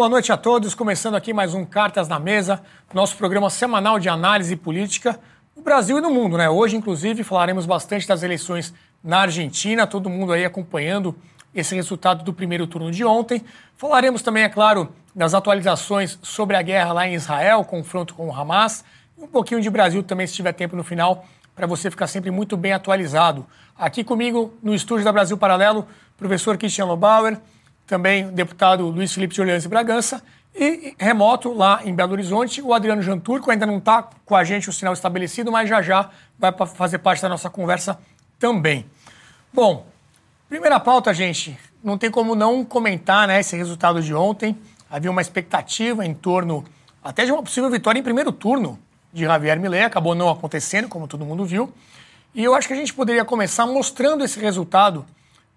Boa noite a todos. Começando aqui mais um Cartas na Mesa, nosso programa semanal de análise política no Brasil e no mundo, né? Hoje, inclusive, falaremos bastante das eleições na Argentina, todo mundo aí acompanhando esse resultado do primeiro turno de ontem. Falaremos também, é claro, das atualizações sobre a guerra lá em Israel, confronto com o Hamas, um pouquinho de Brasil também, se tiver tempo no final, para você ficar sempre muito bem atualizado. Aqui comigo, no estúdio da Brasil Paralelo, professor Christian Lobauer, também o deputado Luiz Felipe de Orleans e Bragança, e remoto lá em Belo Horizonte, o Adriano Janturco ainda não está com a gente o sinal estabelecido, mas já já vai fazer parte da nossa conversa também. Bom, primeira pauta, gente, não tem como não comentar né, esse resultado de ontem. Havia uma expectativa em torno até de uma possível vitória em primeiro turno de Javier Milei, acabou não acontecendo, como todo mundo viu. E eu acho que a gente poderia começar mostrando esse resultado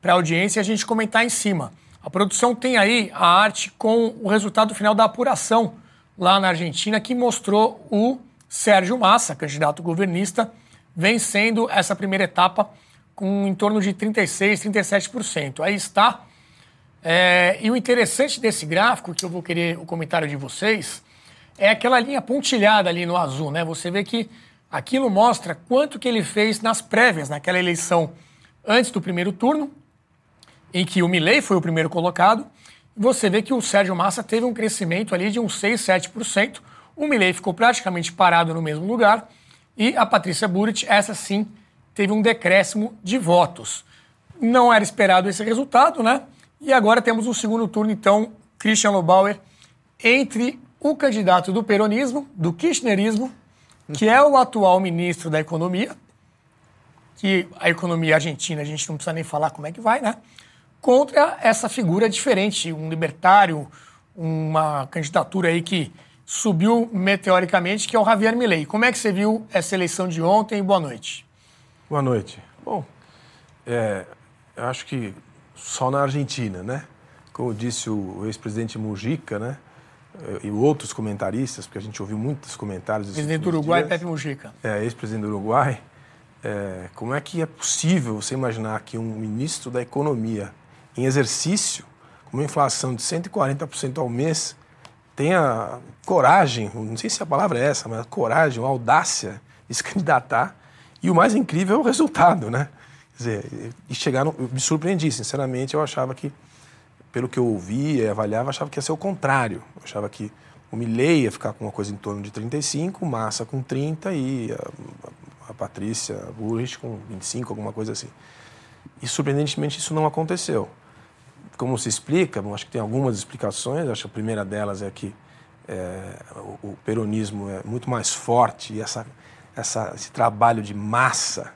para a audiência e a gente comentar em cima. A produção tem aí a arte com o resultado final da apuração lá na Argentina, que mostrou o Sérgio Massa, candidato governista, vencendo essa primeira etapa com em torno de 36%, 37%. Aí está. É, e o interessante desse gráfico, que eu vou querer o comentário de vocês, é aquela linha pontilhada ali no azul, né? Você vê que aquilo mostra quanto que ele fez nas prévias, naquela eleição antes do primeiro turno, em que o Milley foi o primeiro colocado, você vê que o Sérgio Massa teve um crescimento ali de uns 6, 7%. O Milley ficou praticamente parado no mesmo lugar e a Patrícia Burit, essa sim, teve um decréscimo de votos. Não era esperado esse resultado, né? E agora temos um segundo turno, então, Christian Lobauer entre o candidato do peronismo, do kirchnerismo, que é o atual ministro da Economia, que a economia argentina a gente não precisa nem falar como é que vai, né? Contra essa figura diferente, um libertário, uma candidatura aí que subiu meteoricamente, que é o Javier Milei. Como é que você viu essa eleição de ontem? Boa noite. Boa noite. Bom, é, eu acho que só na Argentina, né? Como disse o ex-presidente Mujica, né? E outros comentaristas, porque a gente ouviu muitos comentários. Presidente do Uruguai, dias. Pepe Mujica. É, ex-presidente do Uruguai. É, como é que é possível você imaginar que um ministro da Economia em exercício, com uma inflação de 140% ao mês, tenha coragem, não sei se a palavra é essa, mas coragem, audácia de se candidatar. E o mais incrível é o resultado, né? Quer dizer, e chegar no, eu me surpreendi, sinceramente, eu achava que, pelo que eu ouvia, avaliava, achava que ia ser o contrário. Eu achava que o Milley ia ficar com uma coisa em torno de 35, o Massa com 30 e a, a Patrícia Burrich com 25, alguma coisa assim. E surpreendentemente isso não aconteceu como se explica? Bom, acho que tem algumas explicações. Acho que a primeira delas é que é, o, o, peronismo é muito mais forte e essa, essa, esse trabalho de massa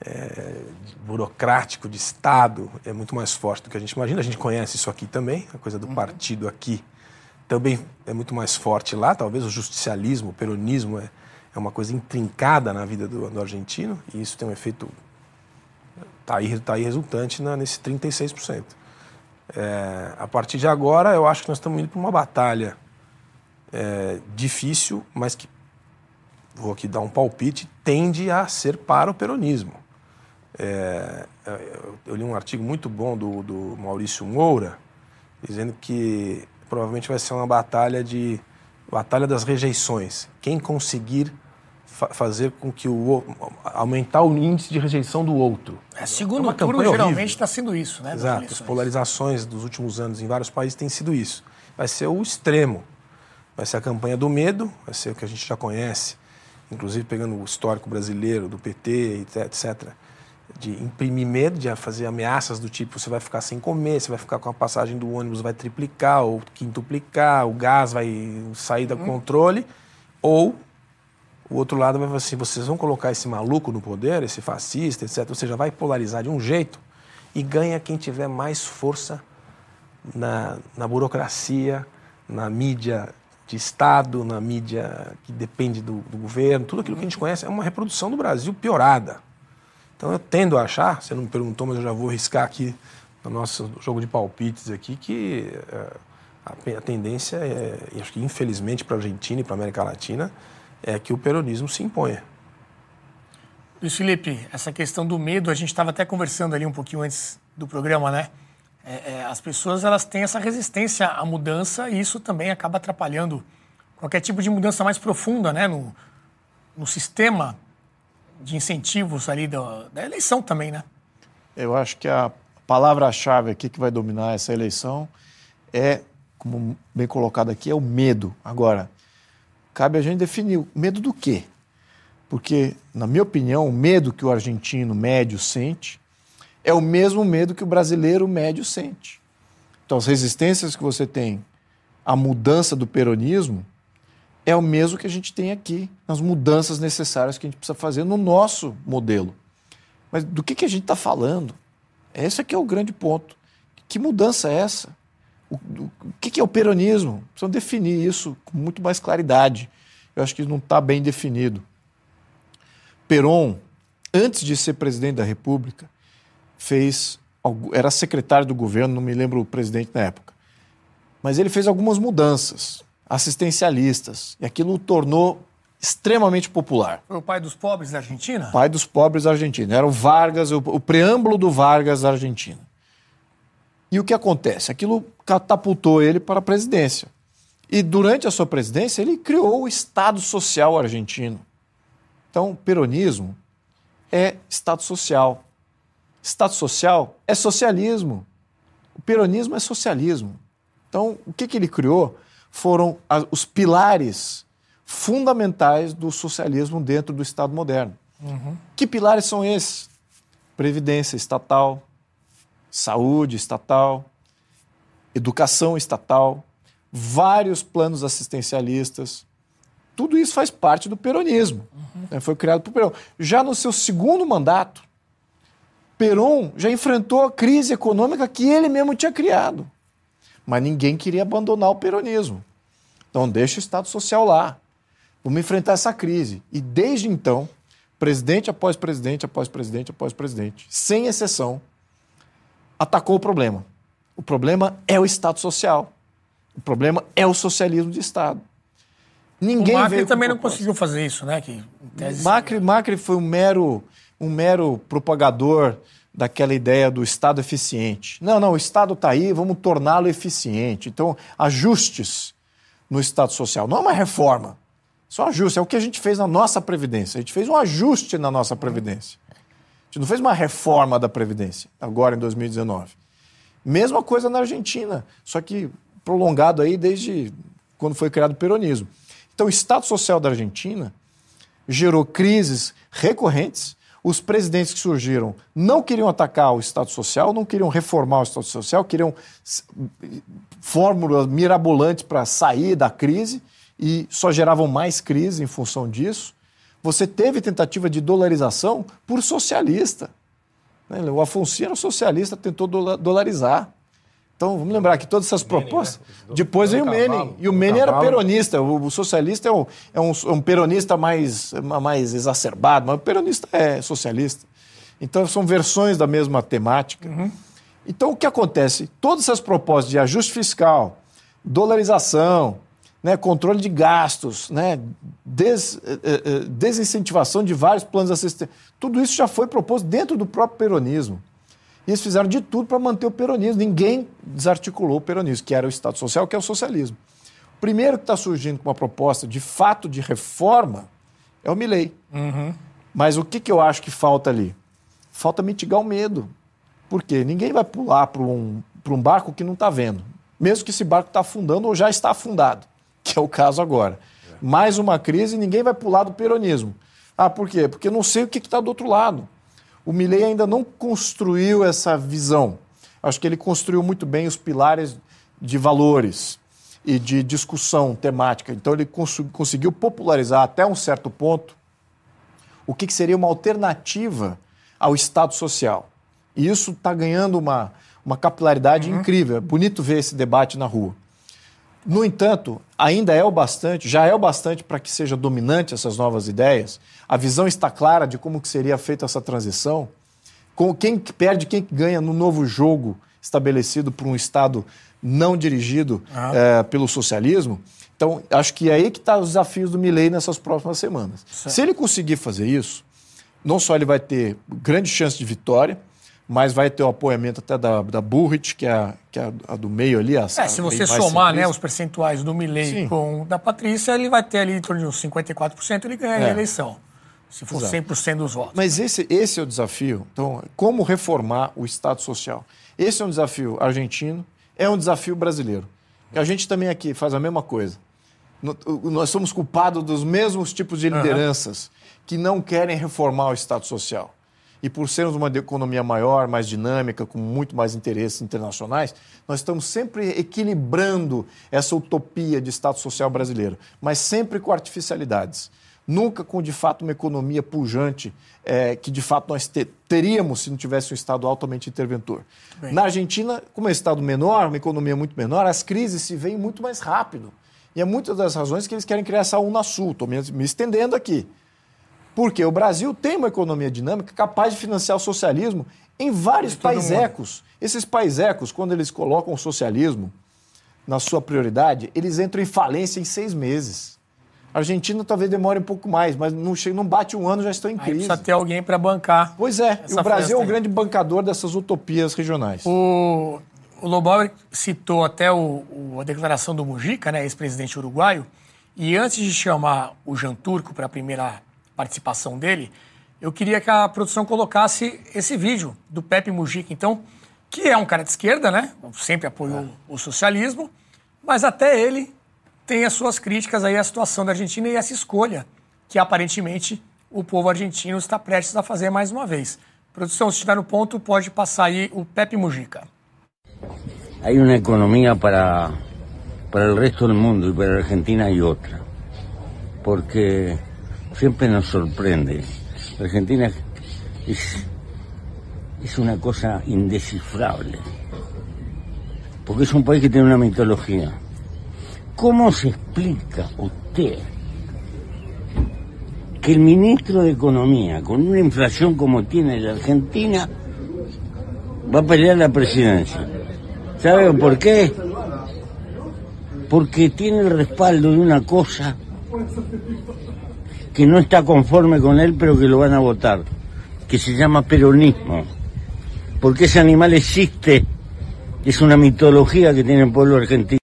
é, de burocrático de Estado é muito mais forte do que a gente imagina. A gente conhece isso aqui também, a coisa do uhum. partido aqui também é muito mais forte lá. Talvez o justicialismo, o peronismo é, é uma coisa intrincada na vida do, do argentino e isso tem um efeito está aí, tá aí resultante na, nesse 36%. É, a partir de agora, eu acho que nós estamos indo para uma batalha é, difícil, mas que, vou aqui dar um palpite, tende a ser para o peronismo. É, eu li um artigo muito bom do, do Maurício Moura, dizendo que provavelmente vai ser uma batalha de batalha das rejeições. Quem conseguir fa fazer com que o aumentar o índice de rejeição do outro. É, segundo é turno geralmente está sendo isso, né? Exato. As polarizações dos últimos anos em vários países têm sido isso. Vai ser o extremo. Vai ser a campanha do medo, vai ser o que a gente já conhece, inclusive pegando o histórico brasileiro do PT, etc. De imprimir medo, de fazer ameaças do tipo: você vai ficar sem comer, você vai ficar com a passagem do ônibus, vai triplicar ou quintuplicar, o gás vai sair do hum. controle, ou o outro lado vai falar assim: vocês vão colocar esse maluco no poder, esse fascista, etc. Ou seja, vai polarizar de um jeito e ganha quem tiver mais força na, na burocracia, na mídia de Estado, na mídia que depende do, do, governo, tudo aquilo que a gente conhece é uma reprodução do Brasil piorada. Então eu tendo a achar, você não me perguntou, mas eu já vou riscar aqui no nosso jogo de palpites aqui, que é, a, a, tendência é, acho que infelizmente para a Argentina e para a América Latina, é que o peronismo se imponha. Luiz Felipe, essa questão do medo, a gente estava até conversando ali um pouquinho antes do programa, né? é, é, as pessoas elas têm essa resistência à mudança e isso também acaba atrapalhando qualquer tipo de mudança mais profunda né, no, no sistema de incentivos ali da, da eleição também, né? Eu acho que a palavra-chave aqui que vai dominar essa eleição é, como bem colocado aqui, é o medo. Agora, cabe a gente definir medo do quê? Porque, na minha opinião, o medo que o argentino médio sente é o mesmo medo que o brasileiro médio sente. Então, as resistências que você tem à mudança do peronismo é o mesmo que a gente tem aqui, nas mudanças necessárias que a gente precisa fazer no nosso modelo. Mas do que, que a gente está falando? Esse aqui é o grande ponto. Que mudança é essa? O, o, que é o peronismo? Precisam definir isso com muito mais claridade. Eu acho que não está bem definido. Peron, antes de ser presidente da República, fez era secretário do governo, não me lembro o presidente na época. Mas ele fez algumas mudanças assistencialistas e aquilo o tornou extremamente popular. Foi o pai dos pobres da Argentina? Pai dos pobres da Argentina. Era o Vargas, o, o preâmbulo do Vargas da Argentina. E o que acontece? Aquilo catapultou ele para a presidência. E durante a sua presidência, ele criou o Estado Social argentino. Então, peronismo é Estado Social. Estado Social é socialismo. O peronismo é socialismo. Então, o que, que ele criou foram os pilares fundamentais do socialismo dentro do Estado moderno. Uhum. Que pilares são esses? Previdência estatal, saúde estatal, educação estatal, vários planos assistencialistas. Tudo isso faz parte do peronismo. Uhum. Né? Foi criado por Perón. Já no seu segundo mandato, Perón já enfrentou a crise econômica que ele mesmo tinha criado. Mas ninguém queria abandonar o peronismo. Então, deixa o Estado Social lá. Vamos enfrentar essa crise. E desde então, presidente após presidente, após presidente, após presidente, sem exceção, atacou o problema. O problema é o Estado Social. O problema é o socialismo de Estado. Ninguém o Macri também não conseguiu fazer isso, né? Que, Macri, Macri foi um mero, um mero propagador daquela ideia do Estado eficiente. Não, não, o Estado está aí, vamos torná-lo eficiente. Então, ajustes no Estado Social. Não é uma reforma. Só ajuste. É o que a gente fez na nossa Previdência. A gente fez um ajuste na nossa Previdência. Gente não fez uma reforma da Previdência, agora em 2019. Mesma coisa na Argentina, só que prolongado aí desde quando foi criado o peronismo. Então, o Estado Social da Argentina gerou crises recorrentes. Os presidentes que surgiram não queriam atacar o Estado Social, não queriam reformar o Estado Social, queriam fórmulas mirabolantes para sair da crise e só geravam mais crise em função disso. Você teve tentativa de dolarização por socialista. Né? O Afonso era socialista, tentou dolarizar. Então, vamos lembrar que todas essas propostas. Né? Depois veio o Menem. E o Menem era peronista. O, socialista é um, é um, um peronista mais, mais exacerbado, mas o peronista é socialista. Então, são versões da mesma temática. Uhum. Então, o que acontece? Todas essas propostas de ajuste fiscal, dolarização, né, controle de gastos, né, des, eh, eh, eh, desincentivação de vários planos assistentes. Tudo isso já foi proposto dentro do próprio peronismo. E eles fizeram de tudo para manter o peronismo. Ninguém desarticulou o peronismo, que era o Estado Social, que é o socialismo. O primeiro que está surgindo com uma proposta de fato de reforma é o Milley. Uhum. Mas o que, que eu acho que falta ali? Falta mitigar o medo. Por quê? Ninguém vai pular para um, um barco que não está vendo. Mesmo que esse barco está afundando ou já está afundado que é o caso agora. Mais uma crise e ninguém vai pular do peronismo. Ah, por quê? Porque não sei o que está do outro lado. O Milley ainda não construiu essa visão. Acho que ele construiu muito bem os pilares de valores e de discussão temática. Então ele cons conseguiu popularizar até um certo ponto o que, que seria uma alternativa ao Estado Social. E isso está ganhando uma, uma capilaridade uhum. incrível. É bonito ver esse debate na rua. No entanto, ainda é o bastante, já é o bastante para que seja dominante essas novas ideias. A visão está clara de como que seria feita essa transição. Com quem perde, quem ganha no novo jogo estabelecido por um Estado não dirigido ah. é, pelo socialismo. Então, acho que é aí que estão tá os desafios do Milley nessas próximas semanas. Certo. Se ele conseguir fazer isso, não só ele vai ter grande chance de vitória, mas vai ter o apoiamento até da, da Burrit, que é, a, que é a do meio ali. A, é, se você somar né, os percentuais do Milley com da Patrícia, ele vai ter ali em torno de uns 54%, ele ganha é. a eleição. Se for Exato. 100% dos votos. Mas esse, esse é o desafio. Então, como reformar o Estado social? Esse é um desafio argentino, é um desafio brasileiro. E a gente também aqui faz a mesma coisa. Nós somos culpados dos mesmos tipos de lideranças uhum. que não querem reformar o Estado social e por sermos uma economia maior, mais dinâmica, com muito mais interesses internacionais, nós estamos sempre equilibrando essa utopia de Estado social brasileiro, mas sempre com artificialidades. Nunca com, de fato, uma economia pujante é, que, de fato, nós te teríamos se não tivesse um Estado altamente interventor. Bem. Na Argentina, como é um Estado menor, uma economia muito menor, as crises se veem muito mais rápido. E é muitas das razões que eles querem criar essa Unasul. Estou me, me estendendo aqui. Porque o Brasil tem uma economia dinâmica capaz de financiar o socialismo em vários paisecos. Esses paisecos, quando eles colocam o socialismo na sua prioridade, eles entram em falência em seis meses. A Argentina talvez demore um pouco mais, mas não, chega, não bate um ano, já estão em crise. Aí precisa ter alguém para bancar. Pois é, o Brasil é um grande bancador dessas utopias regionais. O, o Lobauer citou até o, o, a declaração do Mujica, né, ex-presidente uruguaio, e antes de chamar o Jan Turco para a primeira participação dele, eu queria que a produção colocasse esse vídeo do Pepe Mujica, então, que é um cara de esquerda, né? Sempre apoiou é. o socialismo, mas até ele tem as suas críticas aí à situação da Argentina e essa escolha que aparentemente o povo argentino está prestes a fazer mais uma vez. Produção, se estiver no ponto, pode passar aí o Pepe Mujica. Há uma economia para, para o resto do mundo e para a Argentina e outra. Porque siempre nos sorprende. Argentina es, es una cosa indescifrable, porque es un país que tiene una mitología. ¿Cómo se explica usted que el ministro de Economía, con una inflación como tiene la Argentina, va a pelear la presidencia? ¿Sabe por qué? Porque tiene el respaldo de una cosa que no está conforme con él, pero que lo van a votar, que se llama peronismo. Porque ese animal existe, es una mitología que tiene el pueblo argentino.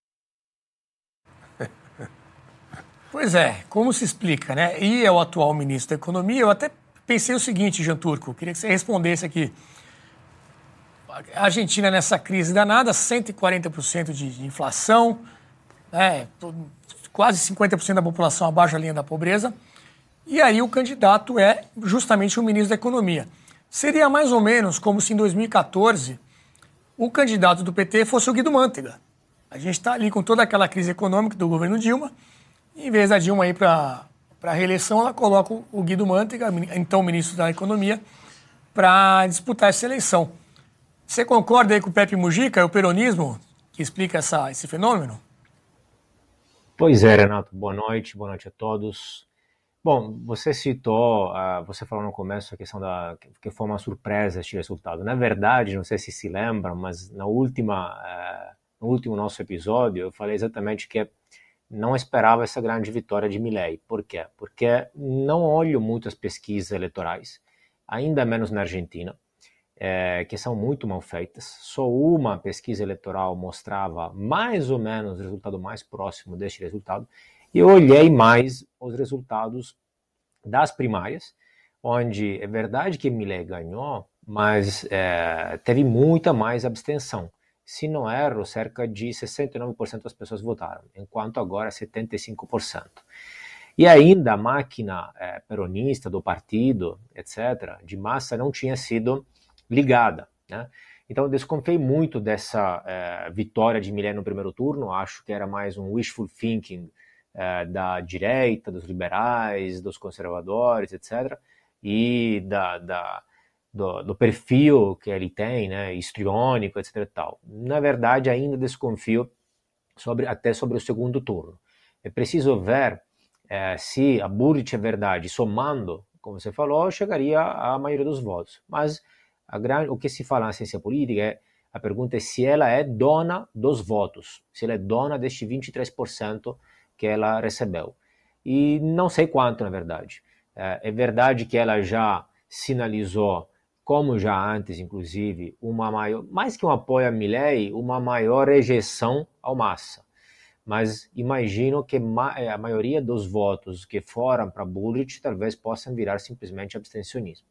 Pois é, como se explica, né? E é o atual ministro da Economia. Eu até pensei o seguinte, Jean Turco, queria que você respondesse aqui. A Argentina nessa crise danada, 140% de inflação, né? quase 50% da população abaixo da linha da pobreza. E aí o candidato é justamente o ministro da Economia. Seria mais ou menos como se em 2014 o candidato do PT fosse o Guido Mantega. A gente está ali com toda aquela crise econômica do governo Dilma. E, em vez da Dilma ir para a reeleição, ela coloca o Guido Mantega, então ministro da Economia, para disputar essa eleição. Você concorda aí com o Pepe Mujica, o peronismo, que explica essa, esse fenômeno? Pois é, Renato. Boa noite, boa noite a todos. Bom, você citou, uh, você falou no começo a questão da que foi uma surpresa este resultado. Na verdade, não sei se se lembra, mas na última, uh, no último nosso episódio, eu falei exatamente que não esperava essa grande vitória de Milley. Por quê? Porque não olho muito as pesquisas eleitorais, ainda menos na Argentina, é, que são muito mal feitas. Só uma pesquisa eleitoral mostrava mais ou menos o resultado mais próximo deste resultado eu olhei mais os resultados das primárias, onde é verdade que Milley ganhou, mas é, teve muita mais abstenção. Se não erro, cerca de 69% das pessoas votaram, enquanto agora 75%. E ainda a máquina é, peronista do partido, etc., de massa, não tinha sido ligada. Né? Então, eu desconfiei muito dessa é, vitória de Milley no primeiro turno. Acho que era mais um wishful thinking é, da direita, dos liberais, dos conservadores, etc., e da, da do, do, perfil que ele tem, né, histriônico, etc. Tal. Na verdade, ainda desconfio sobre, até sobre o segundo turno. É preciso ver é, se a Burrit é verdade, somando, como você falou, chegaria à maioria dos votos. Mas grande, o que se fala na ciência política é a pergunta é se ela é dona dos votos, se ela é dona deste 23% que ela recebeu. E não sei quanto, na verdade. É, é verdade que ela já sinalizou como já antes, inclusive, uma maior, mais que um apoio a Milley, uma maior rejeição ao Massa. Mas imagino que eh, a maioria dos votos que foram para Bullrich talvez possam virar simplesmente abstencionismo.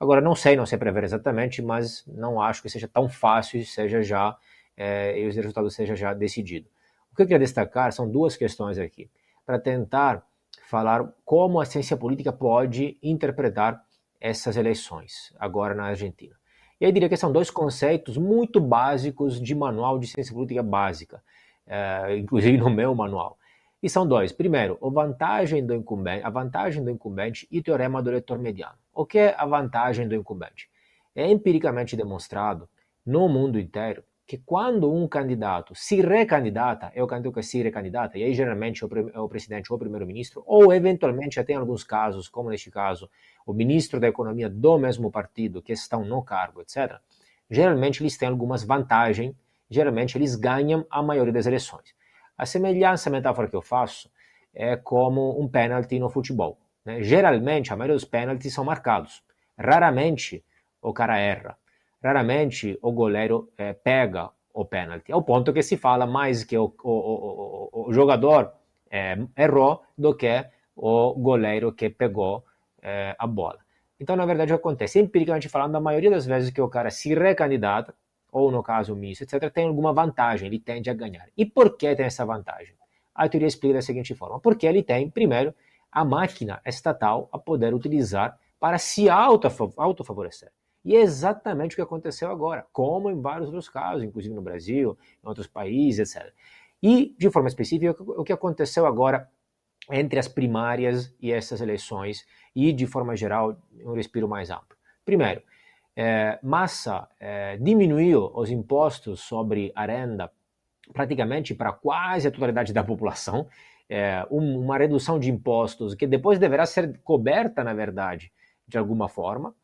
Agora, não sei, não sei prever exatamente, mas não acho que seja tão fácil e seja já, é, e os resultados seja já decidido. O que eu queria destacar são duas questões aqui, para tentar falar como a ciência política pode interpretar essas eleições agora na Argentina. E aí diria que são dois conceitos muito básicos de manual de ciência política básica, é, inclusive no meu manual. E são dois. Primeiro, a vantagem do incumbente, a vantagem do incumbente e o teorema do eleitor mediano. O que é a vantagem do incumbente? É empiricamente demonstrado no mundo inteiro que quando um candidato se recandidata, é o candidato que se recandidata, e aí geralmente é o presidente ou o primeiro-ministro, ou eventualmente até em alguns casos, como neste caso, o ministro da Economia do mesmo partido que estão no cargo, etc., geralmente eles têm algumas vantagens, geralmente eles ganham a maioria das eleições. A semelhança, a metáfora que eu faço, é como um pênalti no futebol. Né? Geralmente, a maioria dos pênaltis são marcados. Raramente o cara erra. Raramente o goleiro é, pega o pênalti. Ao ponto que se fala mais que o, o, o, o jogador é, errou do que o goleiro que pegou é, a bola. Então, na verdade, o que acontece? Empiricamente falando, a maioria das vezes que o cara se recandidata, ou no caso misto, etc., tem alguma vantagem, ele tende a ganhar. E por que tem essa vantagem? A teoria explica da seguinte forma: porque ele tem, primeiro, a máquina estatal a poder utilizar para se autofavorecer. E é exatamente o que aconteceu agora, como em vários outros casos, inclusive no Brasil, em outros países, etc. E, de forma específica, o que aconteceu agora entre as primárias e essas eleições, e, de forma geral, um respiro mais amplo. Primeiro, é, Massa é, diminuiu os impostos sobre a renda praticamente para quase a totalidade da população, é, um, uma redução de impostos que depois deverá ser coberta, na verdade, de alguma forma.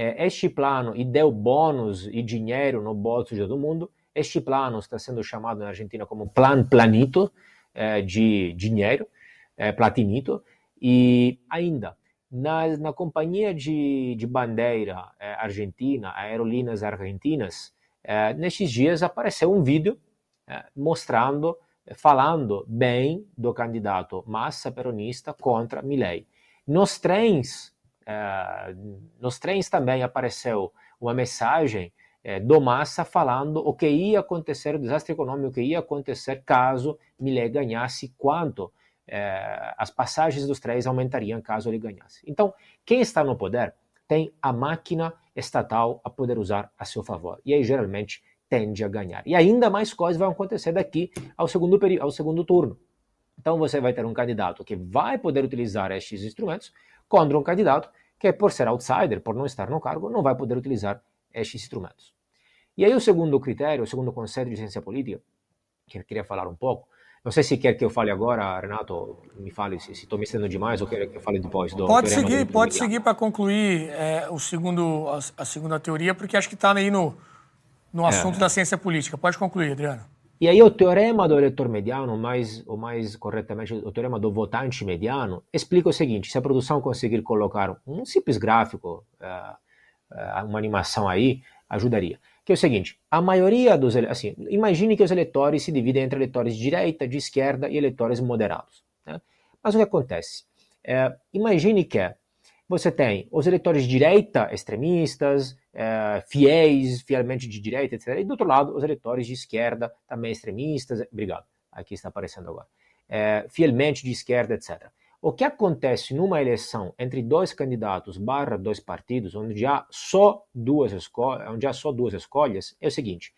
É, este plano e deu bônus e dinheiro no bolso de todo mundo. Este plano está sendo chamado na Argentina como Plan Planito, é, de dinheiro, é, Platinito, e ainda na, na companhia de, de bandeira é, argentina, Aerolíneas Argentinas, é, nesses dias apareceu um vídeo é, mostrando, falando bem do candidato massa peronista contra Milei. Nos trens, nos trens também apareceu uma mensagem do Massa falando o que ia acontecer, o desastre econômico que ia acontecer caso Milei ganhasse, quanto é, as passagens dos trens aumentariam caso ele ganhasse. Então, quem está no poder tem a máquina estatal a poder usar a seu favor. E aí, geralmente, tende a ganhar. E ainda mais coisas vão acontecer daqui ao segundo, ao segundo turno. Então, você vai ter um candidato que vai poder utilizar estes instrumentos contra um candidato que, por ser outsider, por não estar no cargo, não vai poder utilizar estes instrumentos. E aí, o segundo critério, o segundo conceito de ciência política, que eu queria falar um pouco, não sei se quer que eu fale agora, Renato, me fale se estou me estendendo demais ou quer que eu fale depois. Do pode seguir, pode seguir para concluir é, o segundo, a, a, segunda teoria, porque acho que está aí no, no é. assunto é. da ciência política. Pode concluir, Adriano. E aí o teorema do eleitor mediano, mais, ou mais corretamente, o teorema do votante mediano, explica o seguinte, se a produção conseguir colocar um simples gráfico, uh, uh, uma animação aí, ajudaria que é o seguinte: a maioria dos assim, imagine que os eleitores se dividem entre eleitores de direita, de esquerda e eleitores moderados. Né? Mas o que acontece? É, imagine que você tem os eleitores de direita extremistas, é, fiéis, fielmente de direita, etc. E do outro lado, os eleitores de esquerda, também extremistas. Obrigado. Aqui está aparecendo agora. É, fielmente de esquerda, etc. O que acontece numa eleição entre dois candidatos barra dois partidos, onde há só duas escolhas, onde há só duas escolhas, é o seguinte: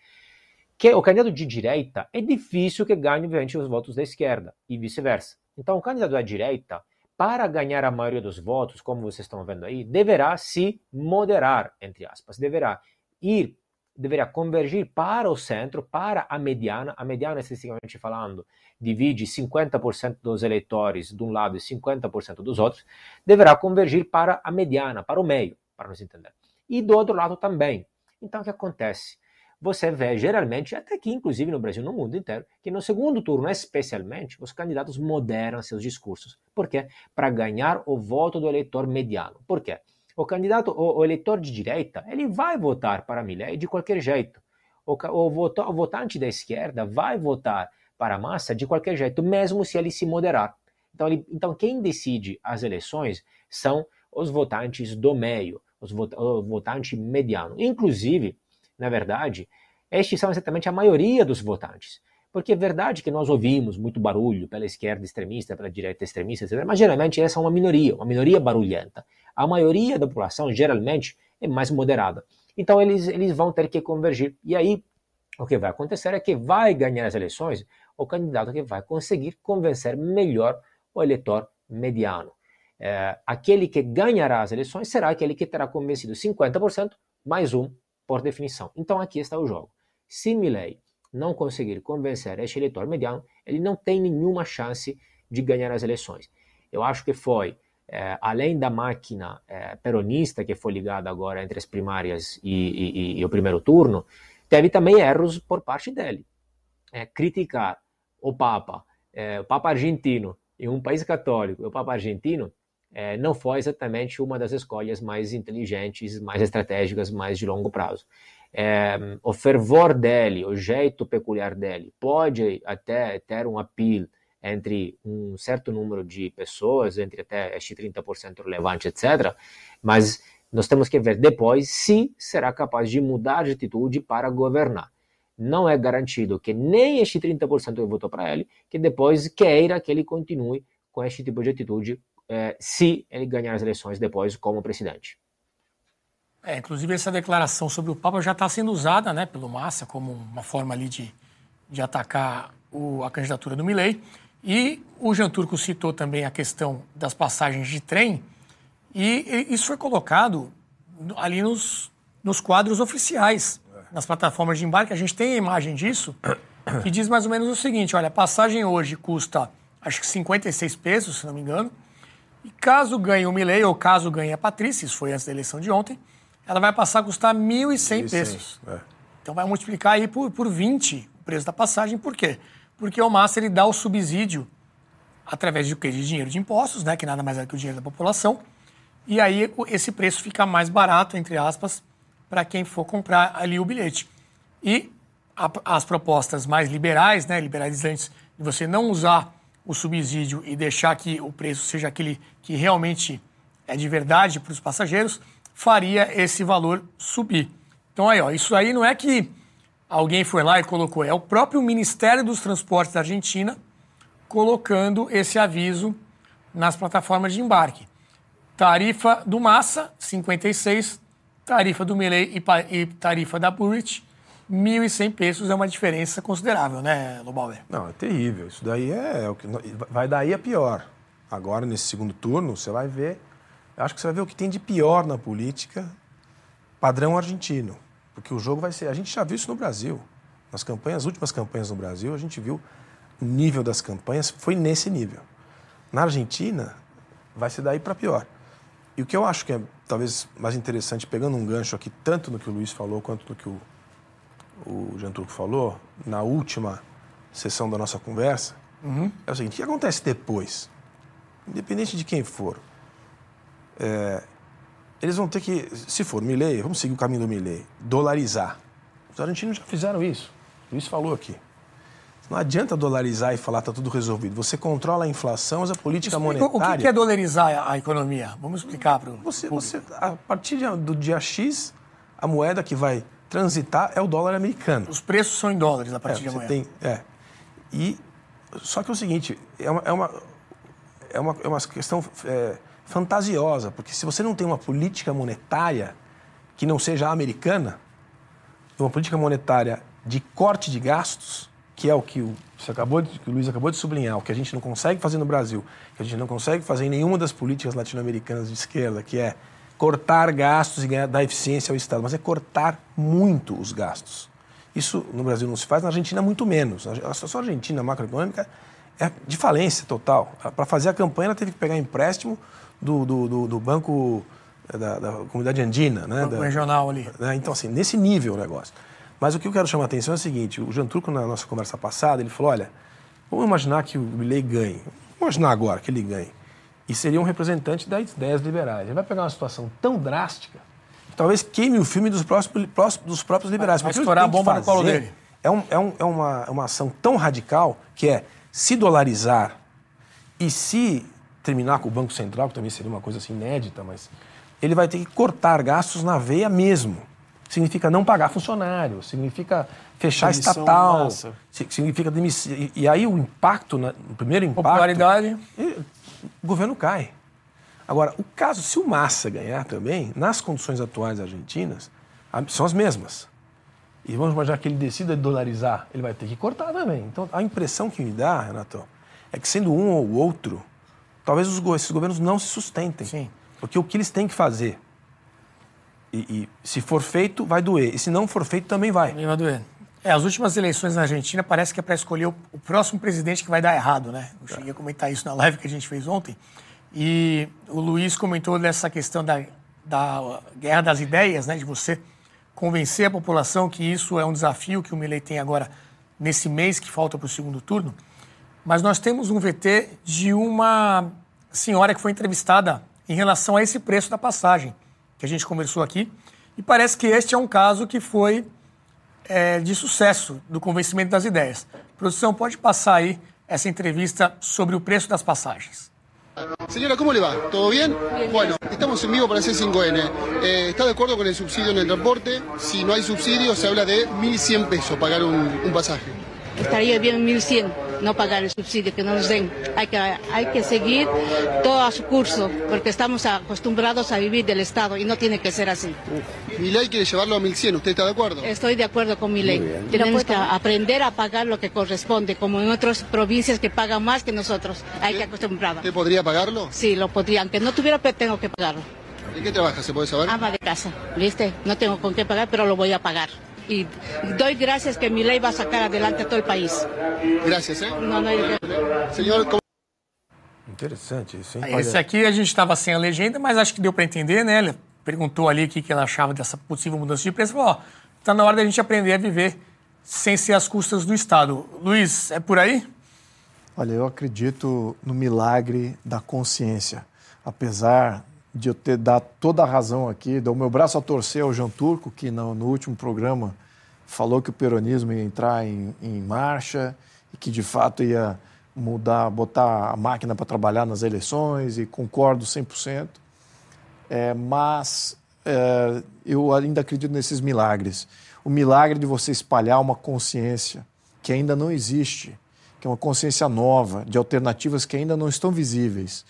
que o candidato de direita é difícil que ganhe, obviamente, os votos da esquerda e vice-versa. Então, o candidato da direita, para ganhar a maioria dos votos, como vocês estão vendo aí, deverá se moderar, entre aspas, deverá ir deveria convergir para o centro, para a mediana. A mediana, estatisticamente falando, divide 50% dos eleitores de um lado e 50% dos outros, deverá convergir para a mediana, para o meio, para nos entender. E do outro lado também. Então, o que acontece? Você vê, geralmente, até aqui, inclusive no Brasil, no mundo inteiro, que no segundo turno, especialmente, os candidatos moderam seus discursos. Por quê? Para ganhar o voto do eleitor mediano. Por quê? O candidato, o, o eleitor de direita, ele vai votar para Milley de qualquer jeito. O, o, o votante da esquerda vai votar para a massa de qualquer jeito, mesmo se ele se moderar. Então, ele, então quem decide as eleições são os votantes do meio, os vot, o votante mediano. Inclusive, na verdade, estes são exatamente a maioria dos votantes. Porque é verdade que nós ouvimos muito barulho pela esquerda extremista, pela direita extremista, etc. Mas geralmente essa é uma minoria, uma minoria barulhenta. A maioria da população, geralmente, é mais moderada. Então eles, eles vão ter que convergir. E aí, o que vai acontecer é que vai ganhar as eleições o candidato que vai conseguir convencer melhor o eleitor mediano. É, aquele que ganhará as eleições será aquele que terá convencido 50% mais um por definição. Então aqui está o jogo. Se Milley não conseguir convencer este eleitor mediano, ele não tem nenhuma chance de ganhar as eleições. Eu acho que foi, é, além da máquina é, peronista que foi ligada agora entre as primárias e, e, e, o primeiro turno, teve também erros por parte dele. É, criticar o Papa, é, o Papa argentino, em um país católico, o Papa argentino, é, não foi exatamente uma das escolhas mais inteligentes, mais estratégicas, mais de longo prazo. É, o fervor dele, o jeito peculiar dele, pode até ter um apelo entre um certo número de pessoas, entre até este 30% relevante, etc. Mas nós temos que ver depois se será capaz de mudar de atitude para governar não é garantido que nem este 30% que votou para ele, que depois queira que ele continue com este tipo de atitude eh, se ele ganhar as eleições depois como presidente. É, inclusive essa declaração sobre o Papa já está sendo usada né, pelo Massa como uma forma ali de, de atacar o, a candidatura do Milley. E o Jean Turco citou também a questão das passagens de trem, e isso foi colocado ali nos, nos quadros oficiais nas plataformas de embarque, a gente tem a imagem disso, que diz mais ou menos o seguinte: olha, a passagem hoje custa acho que 56 pesos, se não me engano. E caso ganhe o Milley ou caso ganhe a Patrícia, isso foi antes da eleição de ontem, ela vai passar a custar 1.100 pesos. É. Então vai multiplicar aí por, por 20 o preço da passagem. Por quê? Porque o Massa ele dá o subsídio através de, de dinheiro de impostos, né, que nada mais é que o dinheiro da população. E aí esse preço fica mais barato, entre aspas, para quem for comprar ali o bilhete. E a, as propostas mais liberais, né, liberalizantes, de você não usar o subsídio e deixar que o preço seja aquele que realmente é de verdade para os passageiros, faria esse valor subir. Então aí, ó, isso aí não é que alguém foi lá e colocou, é o próprio Ministério dos Transportes da Argentina colocando esse aviso nas plataformas de embarque. Tarifa do Massa, 56 Tarifa do Milley e, tarifa da Burrich, 1.100 pesos é uma diferença considerável, né, Lobauer? Não, é terrível. Isso daí é, é o que vai daí a pior. Agora, nesse segundo turno, você vai ver, acho que você vai ver o que tem de pior na política padrão argentino. Porque o jogo vai ser. A gente já viu isso no Brasil. Nas campanhas, as últimas campanhas no Brasil, a gente viu o nível das campanhas foi nesse nível. Na Argentina, vai ser daí para pior. E o que eu acho que é talvez mais interessante, pegando um gancho aqui, tanto no que o Luiz falou quanto no que o, o Jean Turco falou, na última sessão da nossa conversa, uhum. é o seguinte: o que acontece depois? Independente de quem for, é, eles vão ter que, se for Milley, vamos seguir o caminho do Milley, dolarizar. Os argentinos já fizeram isso. O Luiz falou aqui. Não adianta dolarizar e falar está tudo resolvido. Você controla a inflação, mas a política Explica, monetária. O que é dolarizar a economia? Vamos explicar para o. Você, você, a partir do dia X, a moeda que vai transitar é o dólar americano. Os preços são em dólares a partir é, de amanhã. Tem, é. E, só que é o seguinte: é uma, é uma, é uma, é uma questão é, fantasiosa, porque se você não tem uma política monetária que não seja americana, uma política monetária de corte de gastos que é o que o, você acabou de, que o Luiz acabou de sublinhar, o que a gente não consegue fazer no Brasil, que a gente não consegue fazer em nenhuma das políticas latino-americanas de esquerda, que é cortar gastos e ganhar, dar eficiência ao Estado, mas é cortar muito os gastos. Isso no Brasil não se faz, na Argentina muito menos. A só a Argentina macroeconômica é de falência total. Para fazer a campanha, ela teve que pegar empréstimo do, do, do, do banco da, da, comunidade andina, né? Banco da, regional ali. Né? Então, assim, nesse nível o negócio. Mas o que eu quero chamar a atenção é o seguinte: o Jean Truco, na nossa conversa passada, ele falou: olha, vamos imaginar que o Milley ganhe. Vamos imaginar agora que ele ganhe. E seria um representante das ideias liberais. Ele vai pegar uma situação tão drástica que talvez queime o filme dos, próximos, dos próprios liberais. Vai estourar a bomba no colo dele. É, um, é, um, é uma, uma ação tão radical que é se dolarizar e se terminar com o Banco Central, que também seria uma coisa assim inédita, mas ele vai ter que cortar gastos na veia mesmo. Significa não pagar funcionário, significa fechar Demissão estatal, massa. significa demissão. E, aí o impacto, o primeiro impacto... Popularidade. O governo cai. Agora, o caso, se o Massa ganhar também, nas condições atuais argentinas, são as mesmas. E vamos imaginar que ele decida dolarizar, ele vai ter que cortar também. Então, a impressão que me dá, Renato, é que sendo um ou outro, talvez os, esses governos não se sustentem. Sim. Porque o que eles têm que fazer, e, e, se for feito, vai doer. E se não for feito, também vai. Também vai doer. É, as últimas eleições na Argentina parece que é para escolher o, o, próximo presidente que vai dar errado, né? Eu cheguei a comentar isso na live que a gente fez ontem. E o Luiz comentou dessa questão da, da guerra das ideias, né? De você convencer a população que isso é um desafio que o Milei tem agora nesse mês que falta para o segundo turno. Mas nós temos um VT de uma senhora que foi entrevistada em relação a esse preço da passagem, que a gente conversou aqui. E parece que este é um caso que foi é, de sucesso do convencimento das ideias. Produção, pode passar aí essa entrevista sobre o preço das passagens. Señora, ¿cómo le va? ¿Todo bien? bien bueno, estamos en vivo para C5N. Eh, ¿Está de acuerdo con el subsidio en el transporte? Si no hay subsidio, se habla de 1.100 pesos pagar un, un pasaje. Estaría bien 1.100 no pagar el subsidio que nos den. Hay que, hay que seguir todo a su curso, porque estamos acostumbrados a vivir del Estado y no tiene que ser así. Mi ley quiere llevarlo a 1100, ¿usted está de acuerdo? Estoy de acuerdo con mi ley. Tenemos que aprender a pagar lo que corresponde, como en otras provincias que pagan más que nosotros. Hay que acostumbrar. ¿Usted podría pagarlo? Sí, lo podría. Aunque no tuviera, tengo que pagarlo. ¿En qué trabaja, se puede saber? Ama de casa, ¿viste? No tengo con qué pagar, pero lo voy a pagar y doy gracias que mi ley va a sacar adelante a todo el país. Gracias, ¿eh? No, no. Señor, ¿cómo... Interessante isso, hein? Esse aqui a gente estava sem a legenda, mas acho que deu para entender, né? Ele perguntou ali o que ela achava dessa possível mudança de preço. Falou, ó, tá na hora da gente aprender a viver sem ser as custas do Estado. Luiz, é por aí? Olha, eu acredito no milagre da consciência. Apesar de eu ter dado toda a razão aqui, dou meu braço a torcer ao João Turco, que no, no último programa falou que o peronismo ia entrar em, em marcha e que de fato ia mudar, botar a máquina para trabalhar nas eleições e concordo 100%. É, mas é, eu ainda acredito nesses milagres. O milagre de você espalhar uma consciência que ainda não existe, que é uma consciência nova, de alternativas que ainda não estão visíveis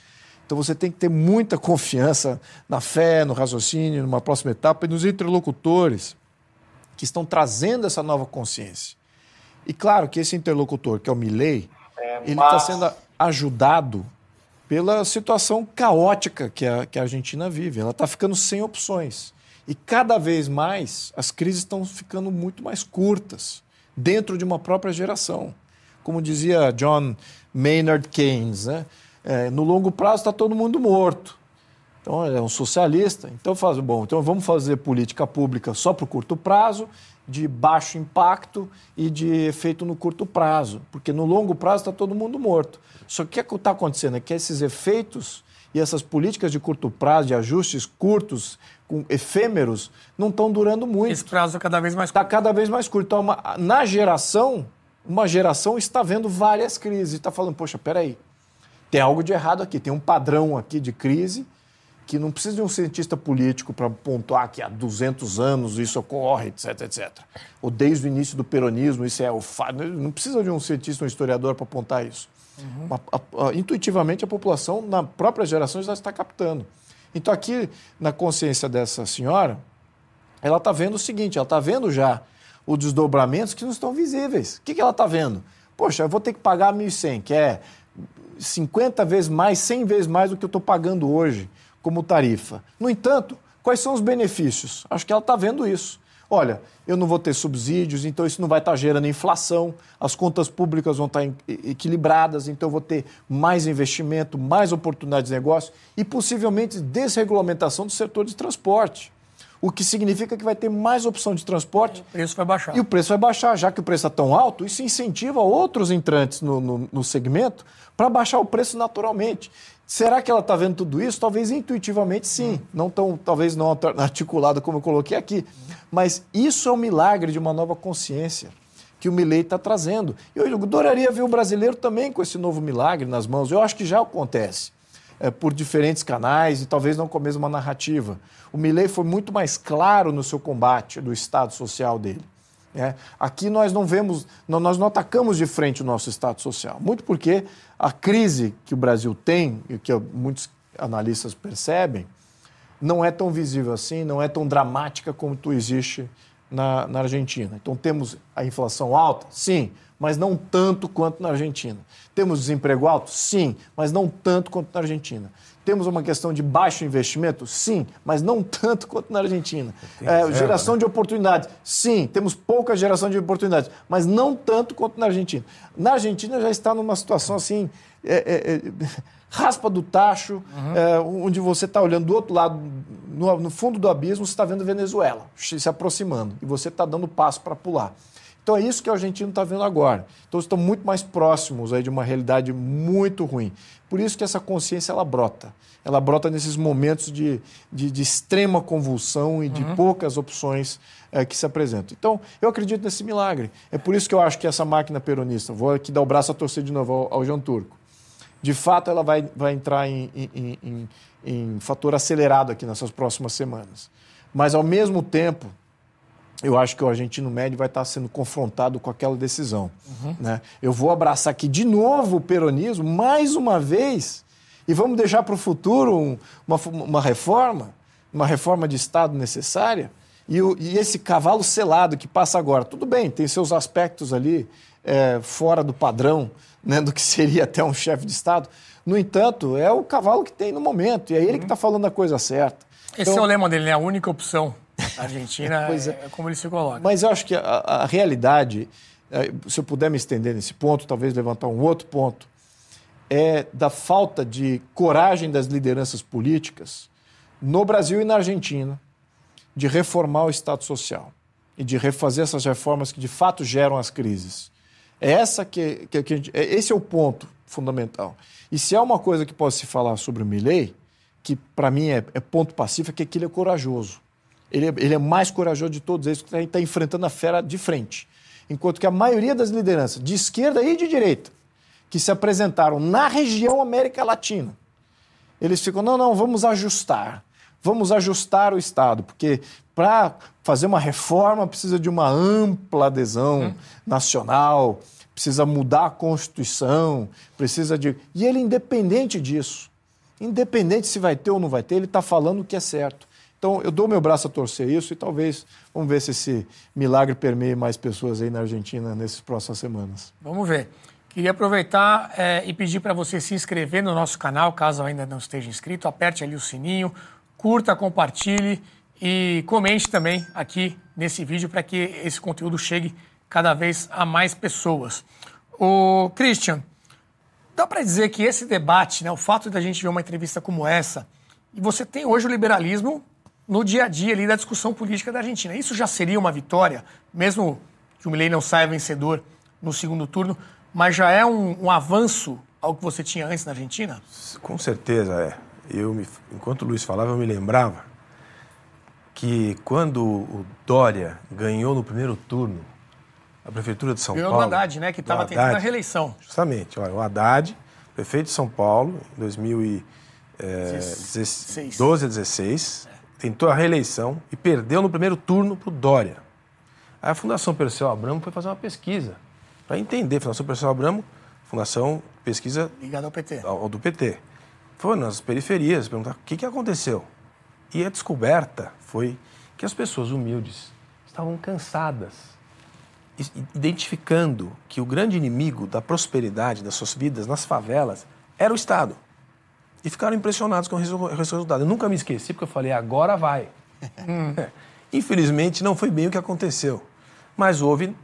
então você tem que ter muita confiança na fé, no raciocínio, numa próxima etapa e nos interlocutores que estão trazendo essa nova consciência. E claro que esse interlocutor, que é o Milley, é, ele está sendo ajudado pela situação caótica que a, que a Argentina vive. Ela está ficando sem opções. E cada vez mais as crises estão ficando muito mais curtas dentro de uma própria geração. Como dizia John Maynard Keynes, né? É, no longo prazo está todo mundo morto. Então, é um socialista. Então, faz, bom, então vamos fazer política pública só para o curto prazo, de baixo impacto e de efeito no curto prazo, porque no longo prazo está todo mundo morto. Só que o que está acontecendo é que esses efeitos e essas políticas de curto prazo, de ajustes curtos, com efêmeros, não estão durando muito. Esse prazo é cada vez mais tá curto. Está cada vez mais curto. Então, uma, na geração, uma geração está vendo várias crises. Está falando, poxa, peraí, tem algo de errado aqui, tem um padrão aqui de crise que não precisa de um cientista político para pontuar que há 200 anos isso ocorre, etc, etc. Ou desde o início do peronismo, isso é o fato. Não precisa de um cientista, um historiador para apontar isso. Uhum. A, a, a, intuitivamente, a população, na própria geração, já está captando. Então, aqui, na consciência dessa senhora, ela está vendo o seguinte: ela está vendo já os desdobramentos que não estão visíveis. O que, que ela está vendo? Poxa, eu vou ter que pagar 1.100, que é 50 vezes mais, 100 vezes mais do que eu estou pagando hoje como tarifa. No entanto, quais são os benefícios? Acho que ela está vendo isso. Olha, eu não vou ter subsídios, então isso não vai estar tá gerando inflação, as contas públicas vão estar tá equilibradas, então eu vou ter mais investimento, mais oportunidades de negócio e possivelmente desregulamentação do setor de transporte o que significa que vai ter mais opção de transporte. O preço vai baixar. E o preço vai baixar, já que o preço está tão alto, isso incentiva outros entrantes no, no, no segmento para baixar o preço naturalmente. Será que ela está vendo tudo isso? Talvez intuitivamente sim, não tão, talvez não articulado como eu coloquei aqui, mas isso é um milagre de uma nova consciência que o Milei está trazendo. E eu adoraria ver o brasileiro também com esse novo milagre nas mãos. Eu acho que já acontece. É, por diferentes canais e talvez não com a mesma narrativa. O Milley foi muito mais claro no seu combate do Estado social dele. É, aqui nós não vemos, nós não atacamos de frente o nosso Estado social, muito porque a crise que o Brasil tem, e que muitos analistas percebem, não é tão visível assim, não é tão dramática como tu existe na, na Argentina. Então temos a inflação alta? Sim, mas não tanto quanto na Argentina. Temos desemprego alto? Sim, mas não tanto quanto na Argentina. Temos uma questão de baixo investimento? Sim, mas não tanto quanto na Argentina. É, geração né? de oportunidades? Sim, temos pouca geração de oportunidades, mas não tanto quanto na Argentina. Na Argentina já está numa situação assim. É, é, é raspa do tacho, uhum. É, onde você está olhando do outro lado, no, no fundo do abismo, você está vendo Venezuela se aproximando e você está dando passo para pular. Então é isso que o argentino está vendo agora. Então estão muito mais próximos aí de uma realidade muito ruim. Por isso que essa consciência ela brota. Ela brota nesses momentos de, de, de extrema convulsão e de uhum. poucas opções é, que se apresentam. Então, eu acredito nesse milagre. É por isso que eu acho que essa máquina peronista, vou aqui dar o braço a torcer de novo ao, ao João Turco, de fato ela vai, vai entrar em, em, em, em fator acelerado aqui nessas próximas semanas. Mas, ao mesmo tempo, eu acho que o argentino médio vai estar sendo confrontado com aquela decisão. Uhum. Né? Eu vou abraçar aqui de novo o peronismo, mais uma vez, e vamos deixar para o futuro um, uma, uma reforma, uma reforma de Estado necessária, e, o, e, esse cavalo selado que passa agora. Tudo bem, tem seus aspectos ali é, fora do padrão né, do que seria até um chefe de Estado. No entanto, é o cavalo que tem no momento, e é ele que está falando a coisa certa. Esse então, é o lema dele, né? A única opção. A Argentina é, é, como ele se coloca. Mas eu acho que a, a realidade, é, se eu puder me estender nesse ponto, talvez levantar um outro ponto, é da falta de coragem das lideranças políticas no Brasil e na Argentina de reformar o Estado Social e de refazer essas reformas que de fato geram as crises. É essa que, que, que gente, é, esse é o ponto fundamental. E se há uma coisa que pode se falar sobre o Milley, que para mim é, é ponto pacífico, é que ele é corajoso. Ele é, ele é mais corajoso de todos eles, que está enfrentando a fera de frente. Enquanto que a maioria das lideranças, de esquerda e de direita, que se apresentaram na região América Latina, eles ficam, não, não, vamos ajustar. Vamos ajustar o Estado, porque para fazer uma reforma precisa de uma ampla adesão hum. nacional, precisa mudar a Constituição, precisa de. E ele, independente disso, independente se vai ter ou não vai ter, ele está falando o que é certo. Então, eu dou meu braço a torcer isso e talvez vamos ver se esse milagre permeie mais pessoas aí na Argentina nessas próximas semanas. Vamos ver. Queria aproveitar é, e pedir para você se inscrever no nosso canal, caso ainda não esteja inscrito. Aperte ali o sininho, curta, compartilhe e comente também aqui nesse vídeo para que esse conteúdo chegue cada vez a mais pessoas. O Christian, dá para dizer que esse debate, né, o fato da gente ver uma entrevista como essa, e você tem hoje o liberalismo no dia a dia ali da discussão política da Argentina. Isso já seria uma vitória, mesmo que o Milei não saia vencedor no segundo turno, mas já é um, um avanço ao que você tinha antes na Argentina? Com certeza é. Eu me, enquanto o Luiz falava, eu me lembrava que quando o Dória ganhou no primeiro turno a prefeitura de São ganhou Paulo. Ganhou o Haddad, né? Que estava tentando a reeleição. Justamente. Olha, o Haddad, prefeito de São Paulo, em 2012 a 16, tentou a reeleição e perdeu no primeiro turno para o Dória. Aí a Fundação Perseu Abramo foi fazer uma pesquisa para entender. Fundação Perseu Abramo, Fundação Pesquisa... Ligada ao PT. Ao, ao do PT. Foi nas periferias perguntar o que, que aconteceu. E a descoberta foi que as pessoas humildes estavam cansadas, identificando que o grande inimigo da prosperidade das suas vidas nas favelas era o Estado e ficaram impressionados com esse resultado. Eu nunca me esqueci, porque eu falei, agora vai. Infelizmente, não foi bem o que aconteceu. Mas houve,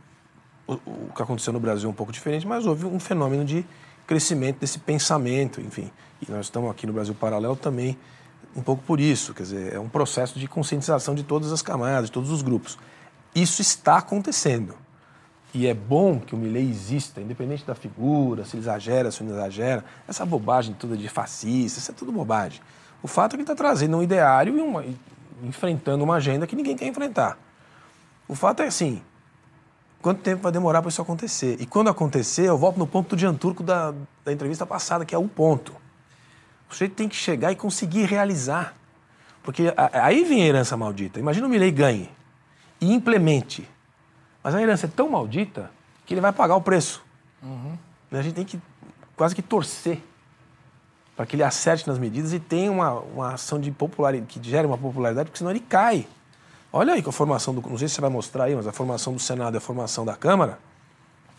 o, o, que aconteceu no Brasil é um pouco diferente, mas houve um fenômeno de crescimento desse pensamento, enfim. E nós estamos aqui no Brasil Paralelo também um pouco por isso, quer dizer, é um processo de conscientização de todas as camadas, de todos os grupos. Isso está acontecendo. e é bom que o Milley exista, independente da figura, se ele exagera, se não exagera, essa bobagem toda de fascista, isso é tudo bobagem. O fato é que ele está trazendo um ideário e, uma, e enfrentando uma agenda que ninguém quer enfrentar. O fato é assim, quanto tempo vai demorar para isso acontecer? E quando acontecer, eu volto no ponto do Dianturco da, da entrevista passada, que é um ponto. O sujeito tem que chegar e conseguir realizar. Porque aí vem a herança maldita. Imagina o Milley ganhe e implemente. Mas a herança é tão maldita que ele vai pagar o preço. Uhum. A gente tem que quase que torcer para que ele acerte nas medidas e tenha uma, uma ação de popularidade, que gere uma popularidade, porque senão ele cai. Olha aí com a formação do. Não sei se você vai mostrar aí, mas a formação do Senado e a formação da Câmara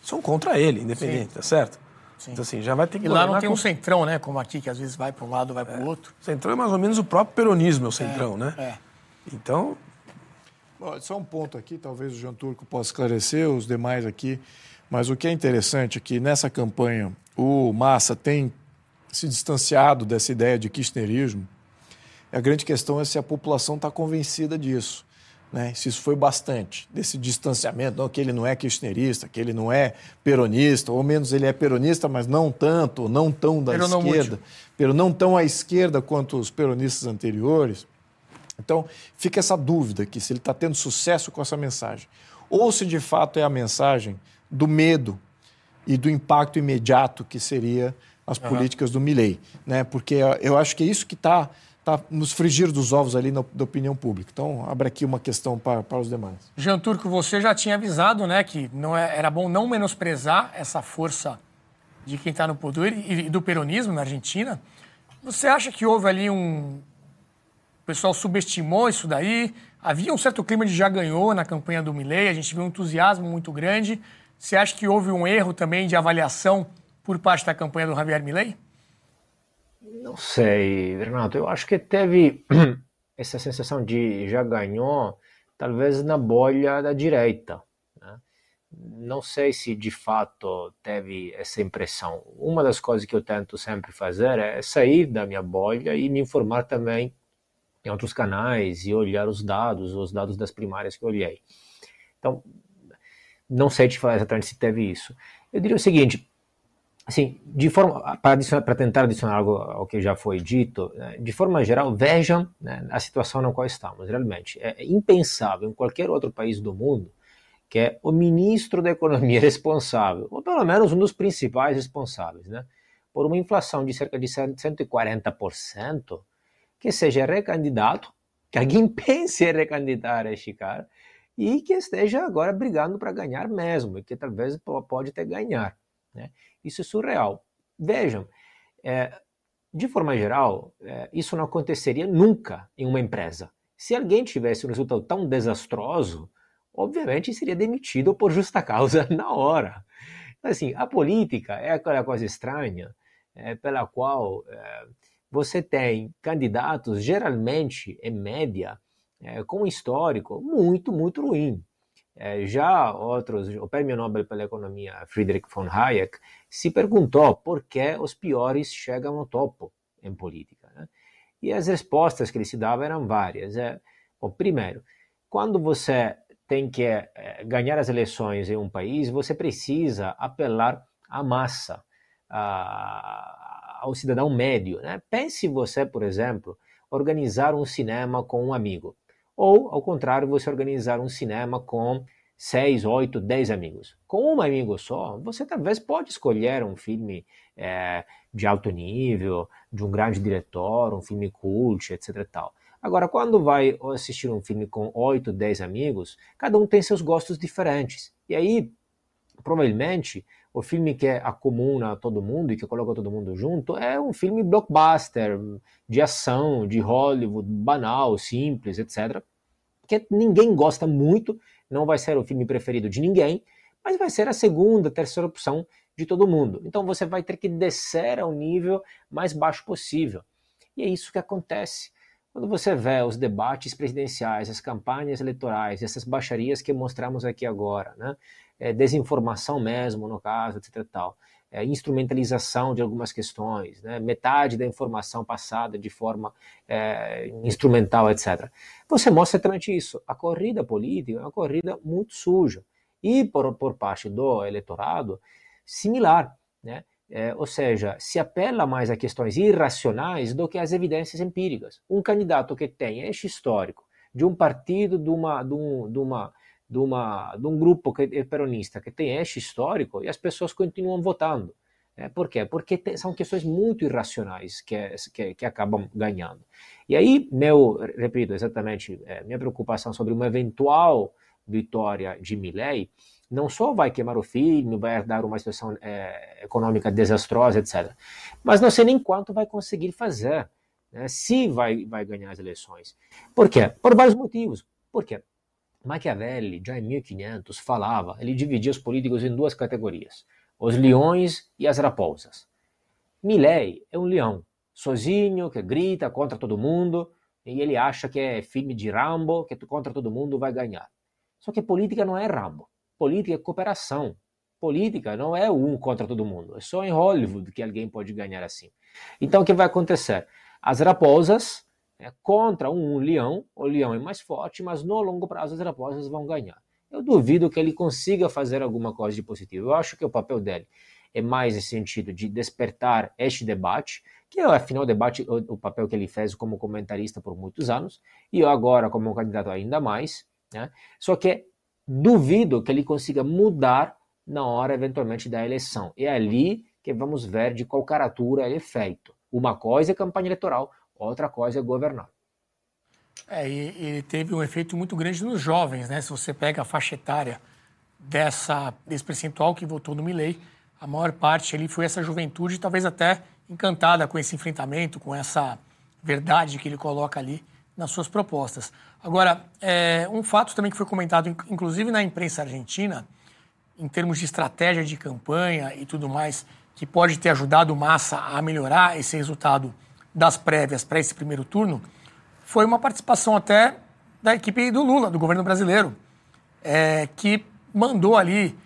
são contra ele, independente, Sim. tá certo? Sim. Então, assim, já vai ter que. E lá não tem com... um centrão, né? Como aqui, que às vezes vai para um lado, vai para o é. outro. Centrão é mais ou menos o próprio peronismo, é o centrão, é. né? É. Então. Bom, só um ponto aqui, talvez o João Turco possa esclarecer, os demais aqui. Mas o que é interessante é que nessa campanha o Massa tem se distanciado dessa ideia de kirchnerismo. A grande questão é se a população está convencida disso. Né? Se isso foi bastante, desse distanciamento, não, que ele não é kirchnerista, que ele não é peronista, ou menos ele é peronista, mas não tanto, não tão da pero esquerda, pero não tão à esquerda quanto os peronistas anteriores. Então, fica essa dúvida aqui, se ele está tendo sucesso com essa mensagem. Ou se de fato é a mensagem do medo e do impacto imediato que seria as uhum. políticas do Milley. Né? Porque eu acho que é isso que está tá nos frigir dos ovos ali na, da opinião pública. Então, abre aqui uma questão para, para os demais. Jean Turco, você já tinha avisado né, que não é, era bom não menosprezar essa força de quem está no poder e, e do peronismo na Argentina. Você acha que houve ali um. O pessoal subestimou isso daí? Havia um certo clima de já ganhou na campanha do Milley, a gente viu um entusiasmo muito grande. Você acha que houve um erro também de avaliação por parte da campanha do Javier Milley? Não sei, Renato. Eu acho que teve essa sensação de já ganhou, talvez na bolha da direita. Né? Não sei se de fato teve essa impressão. Uma das coisas que eu tento sempre fazer é sair da minha bolha e me informar também em outros canais e olhar os dados, os dados das primárias que eu olhei. Então, não sei te falar exatamente se teve isso. Eu diria o seguinte: assim, de forma para, tentar adicionar algo ao que já foi dito, né, de forma geral, vejam né, a situação na qual estamos. Realmente, é impensável em qualquer outro país do mundo que é o ministro da economia responsável, ou pelo menos um dos principais responsáveis, né, por uma inflação de cerca de 140%, que seja recandidato, que alguém pense em recandidatar este cara, e que esteja agora brigando para ganhar mesmo, e que talvez pode até ganhar. Né? Isso é surreal. Vejam, é, de forma geral, é, isso não aconteceria nunca em uma empresa. Se alguém tivesse um resultado tão desastroso, obviamente seria demitido por justa causa na hora. Assim, a política é aquela coisa estranha é, pela qual é, você tem candidatos, geralmente, em média, é, com um histórico muito, muito ruim. Já outros, o Prêmio Nobel pela Economia, Friedrich von Hayek, se perguntou por que os piores chegam ao topo em política. Né? E as respostas que ele se dava eram várias. É, bom, primeiro, quando você tem que ganhar as eleições em um país, você precisa apelar à massa, ao cidadão médio. Né? Pense você, por exemplo, organizar um cinema com um amigo. Ou, ao contrário, você organizar um cinema com seis, oito, dez amigos. Com um amigo só, você talvez pode escolher um filme é, de alto nível, de um grande diretor, um filme cult, etc. Tal. Agora, quando vai assistir um filme com oito, dez amigos, cada um tem seus gostos diferentes. E aí, provavelmente, o filme que acomuna todo mundo e que coloca todo mundo junto é um filme blockbuster, de ação, de Hollywood, banal, simples, etc. Que ninguém gosta muito, não vai ser o filme preferido de ninguém, mas vai ser a segunda, terceira opção de todo mundo. Então você vai ter que descer ao nível mais baixo possível. E é isso que acontece. Quando você vê os debates presidenciais, as campanhas eleitorais, essas baixarias que mostramos aqui agora, né? É, desinformação mesmo, no caso, etc. Tal é, instrumentalização de algumas questões, né? metade da informação passada de forma é, instrumental, etc. Você mostra exatamente isso. A corrida política é uma corrida muito suja. E por, por parte do eleitorado, similar, né? É, ou seja, se apela mais a questões irracionais do que às evidências empíricas. Um candidato que tem este histórico de um partido, de, uma, de, de, uma, de, uma, de um grupo que é peronista que tem este histórico e as pessoas continuam votando. É, por quê? Porque são questões muito irracionais que, que, que, acabam ganhando. E aí, meu, repito, exatamente, é, minha preocupação sobre uma eventual vitória de Milley não só vai queimar o filme, vai dar uma situação é, econômica desastrosa, etc. Mas não sei nem quanto vai conseguir fazer, né, se vai, vai ganhar as eleições. Por quê? Por vários motivos. Por quê? Machiavelli, já em 1500, falava, ele dividia os políticos em duas categorias, os leões e as raposas. Milley é um leão, sozinho, que grita contra todo mundo, e ele acha que é filme de Rambo, que contra todo mundo vai ganhar. Só que política não é Rambo. Política é cooperação. Política não é um contra todo mundo. É só em Hollywood que alguém pode ganhar assim. Então, o que vai acontecer? As raposas né, contra um leão, o leão é mais forte, mas no longo prazo as raposas vão ganhar. Eu duvido que ele consiga fazer alguma coisa de positivo. Eu acho que o papel dele é mais nesse sentido de despertar este debate, que é, afinal, o debate, o, o papel que ele fez como comentarista por muitos anos, e agora como candidato ainda mais. Né? Só que duvido que ele consiga mudar na hora, eventualmente, da eleição. É ali que vamos ver de qual caratura ele é feito. Uma coisa é campanha eleitoral, outra coisa é governar. É, e teve um efeito muito grande nos jovens, né? Se você pega a faixa etária dessa, desse percentual que votou no Milley, a maior parte ali foi essa juventude, talvez até encantada com esse enfrentamento, com essa verdade que ele coloca ali nas suas propostas. Agora, é, um fato também que foi comentado, inclusive na imprensa argentina, em termos de estratégia de campanha e tudo mais, que pode ter ajudado Massa a melhorar esse resultado das prévias para esse primeiro turno, foi uma participação até da equipe do Lula, do governo brasileiro, é, que mandou ali,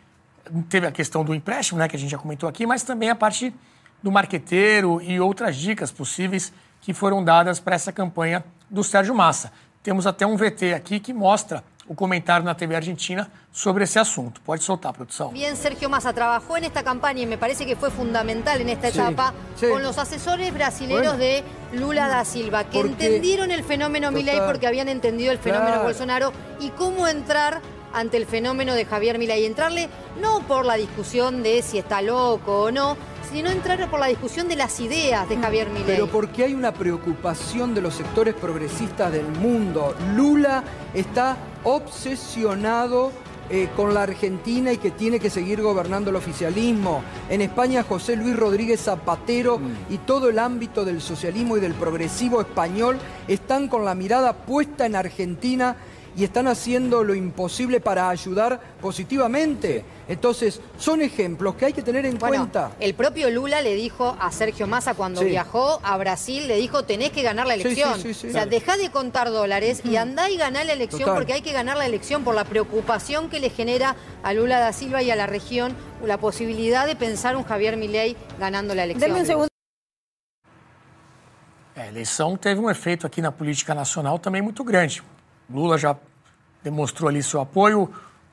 teve a questão do empréstimo, né, que a gente já comentou aqui, mas também a parte do marqueteiro e outras dicas possíveis que foram dadas para essa campanha do Sérgio Massa. Temos até um VT aqui que mostra o comentário na TV Argentina sobre ese asunto. Puede soltar, producción. Bien, Sergio Massa trabajó en esta campaña y me parece que fue fundamental en esta etapa con los asesores brasileños de Lula da Silva, que entendieron el fenómeno Milei porque habían entendido el fenómeno Bolsonaro y cómo entrar ante el fenómeno de Javier Milei. Entrarle no por la discusión de si está loco o no, sino entrar por la discusión de las ideas de Javier Milei. Pero porque hay una preocupación de los sectores progresistas del mundo. Lula está obsesionado eh, con la Argentina y que tiene que seguir gobernando el oficialismo. En España, José Luis Rodríguez Zapatero mm. y todo el ámbito del socialismo y del progresivo español están con la mirada puesta en Argentina y están haciendo lo imposible para ayudar positivamente. Entonces, son ejemplos que hay que tener en cuenta. El propio Lula le dijo a Sergio Massa cuando viajó a Brasil, le dijo, tenés que ganar la elección. o sea, deja de contar dólares y andá y ganá la elección porque hay que ganar la elección por la preocupación que le genera a Lula da Silva y a la región la posibilidad de pensar un Javier Milei ganando la elección. un segundo. A eleição teve um efeito aqui na política nacional também muito grande. Lula já demonstrou ali seu apoio.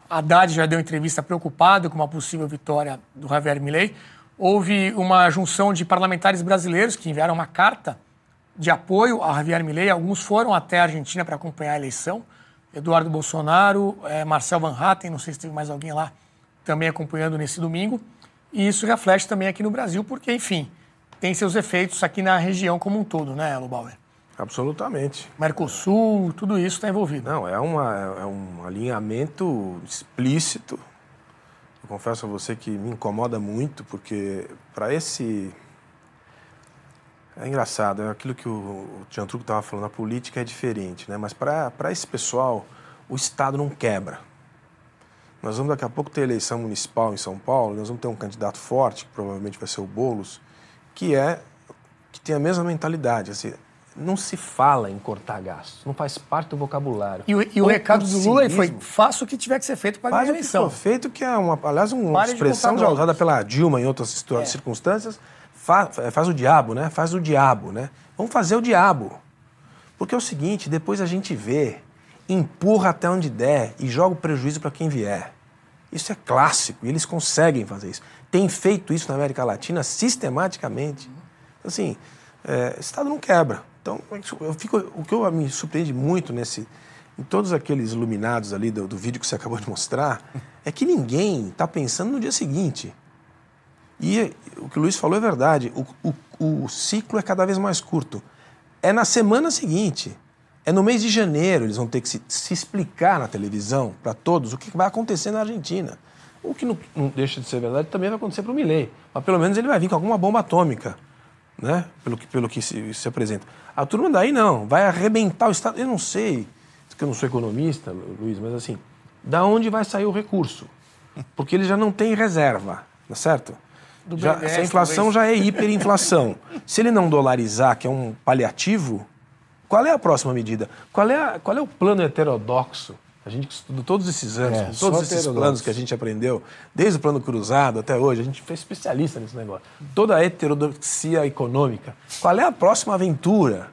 Haddad já deu entrevista preocupado com uma possível vitória do Javier Milei. Houve uma junção de parlamentares brasileiros que enviaram uma carta de apoio a Javier Milei. Alguns foram até a Argentina para acompanhar a eleição. Eduardo Bolsonaro, é, Marcel Van Hatten, não sei se teve mais alguém lá também acompanhando nesse domingo. E isso reflete também aqui no Brasil, porque, enfim, tem seus efeitos aqui na região como um todo, né, Lubauer? Absolutamente. Mercosul, tudo isso está envolvido. Não, é, uma, é um alinhamento explícito. Eu confesso a você que me incomoda muito, porque para esse. É engraçado, é aquilo que o Tian Truco estava falando, a política é diferente, né? mas para esse pessoal, o Estado não quebra. Nós vamos daqui a pouco ter eleição municipal em São Paulo, nós vamos ter um candidato forte, que provavelmente vai ser o Boulos, que é que tem a mesma mentalidade. Assim, não se fala em cortar gastos, não faz parte do vocabulário. E o, e o recado do Lula foi: faça o que tiver que ser feito para a eleição. O que for feito, que é, uma, aliás, uma Pare expressão já usada pela Dilma em outras é. circunstâncias, faz, faz o diabo, né? Faz o diabo, né? Vamos fazer o diabo. Porque é o seguinte: depois a gente vê, empurra até onde der e joga o prejuízo para quem vier. Isso é clássico e eles conseguem fazer isso. Tem feito isso na América Latina sistematicamente. Assim, é, o Estado não quebra. Então, eu fico, o que eu, me surpreende muito nesse, em todos aqueles iluminados ali do, do vídeo que você acabou de mostrar, é que ninguém está pensando no dia seguinte. E o que o Luiz falou é verdade. O, o, o ciclo é cada vez mais curto. É na semana seguinte. É no mês de janeiro eles vão ter que se, se explicar na televisão para todos o que vai acontecer na Argentina. O que não, não deixa de ser verdade também vai acontecer para o Milley. Mas pelo menos ele vai vir com alguma bomba atômica, né? pelo que, pelo que se, se apresenta. A turma daí não, vai arrebentar o Estado. Eu não sei, que eu não sou economista, Luiz, mas assim, da onde vai sair o recurso? Porque ele já não tem reserva, tá certo? Já, se a inflação já é hiperinflação. se ele não dolarizar, que é um paliativo, qual é a próxima medida? Qual é, a, qual é o plano heterodoxo? A gente estudou todos esses anos, é, todos esses planos que a gente aprendeu, desde o plano cruzado até hoje, a gente foi especialista nesse negócio. Toda a heterodoxia econômica. Qual é a próxima aventura?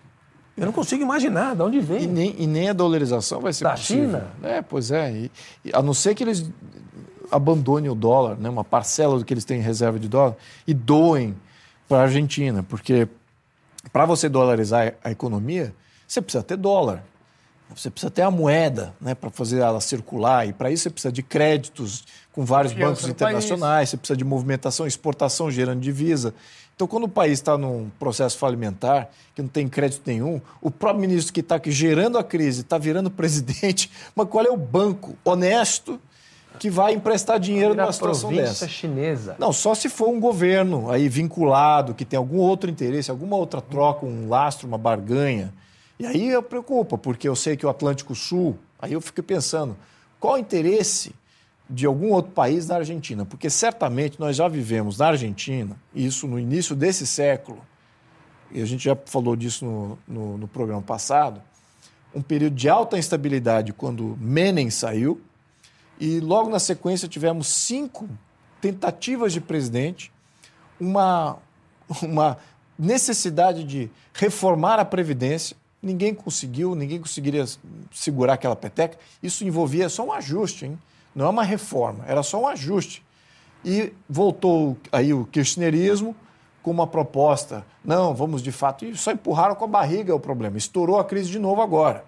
Eu não consigo imaginar de onde vem. E nem, e nem a dolarização vai ser da possível. China? É, pois é. E, e, a não ser que eles abandonem o dólar, né, uma parcela do que eles têm em reserva de dólar, e doem para a Argentina. Porque para você dolarizar a economia, você precisa ter dólar. Você precisa ter a moeda né, para fazer ela circular, e para isso você precisa de créditos com vários bancos internacionais, você precisa de movimentação, exportação gerando divisa. Então, quando o país está num processo falimentar, que não tem crédito nenhum, o próprio ministro que está gerando a crise está virando presidente, mas qual é o banco honesto que vai emprestar dinheiro numa situação dessa? chinesa. Não, só se for um governo aí vinculado, que tem algum outro interesse, alguma outra troca, um lastro, uma barganha e aí eu preocupa, porque eu sei que o Atlântico Sul, aí eu fico pensando, qual o interesse de algum outro país na Argentina? Porque certamente nós já vivemos na Argentina, isso no início desse século, e a gente já falou disso no, no, no programa passado, um período de alta instabilidade quando Menem saiu, e logo na sequência tivemos cinco tentativas de presidente, uma, uma necessidade de reformar a Previdência, Ninguém conseguiu, ninguém conseguiria segurar aquela peteca. Isso envolvia só um ajuste, hein? não é uma reforma, era só um ajuste. E voltou aí o kirchnerismo com uma proposta. Não, vamos de fato. E só empurraram com a barriga o problema. Estourou a crise de novo agora.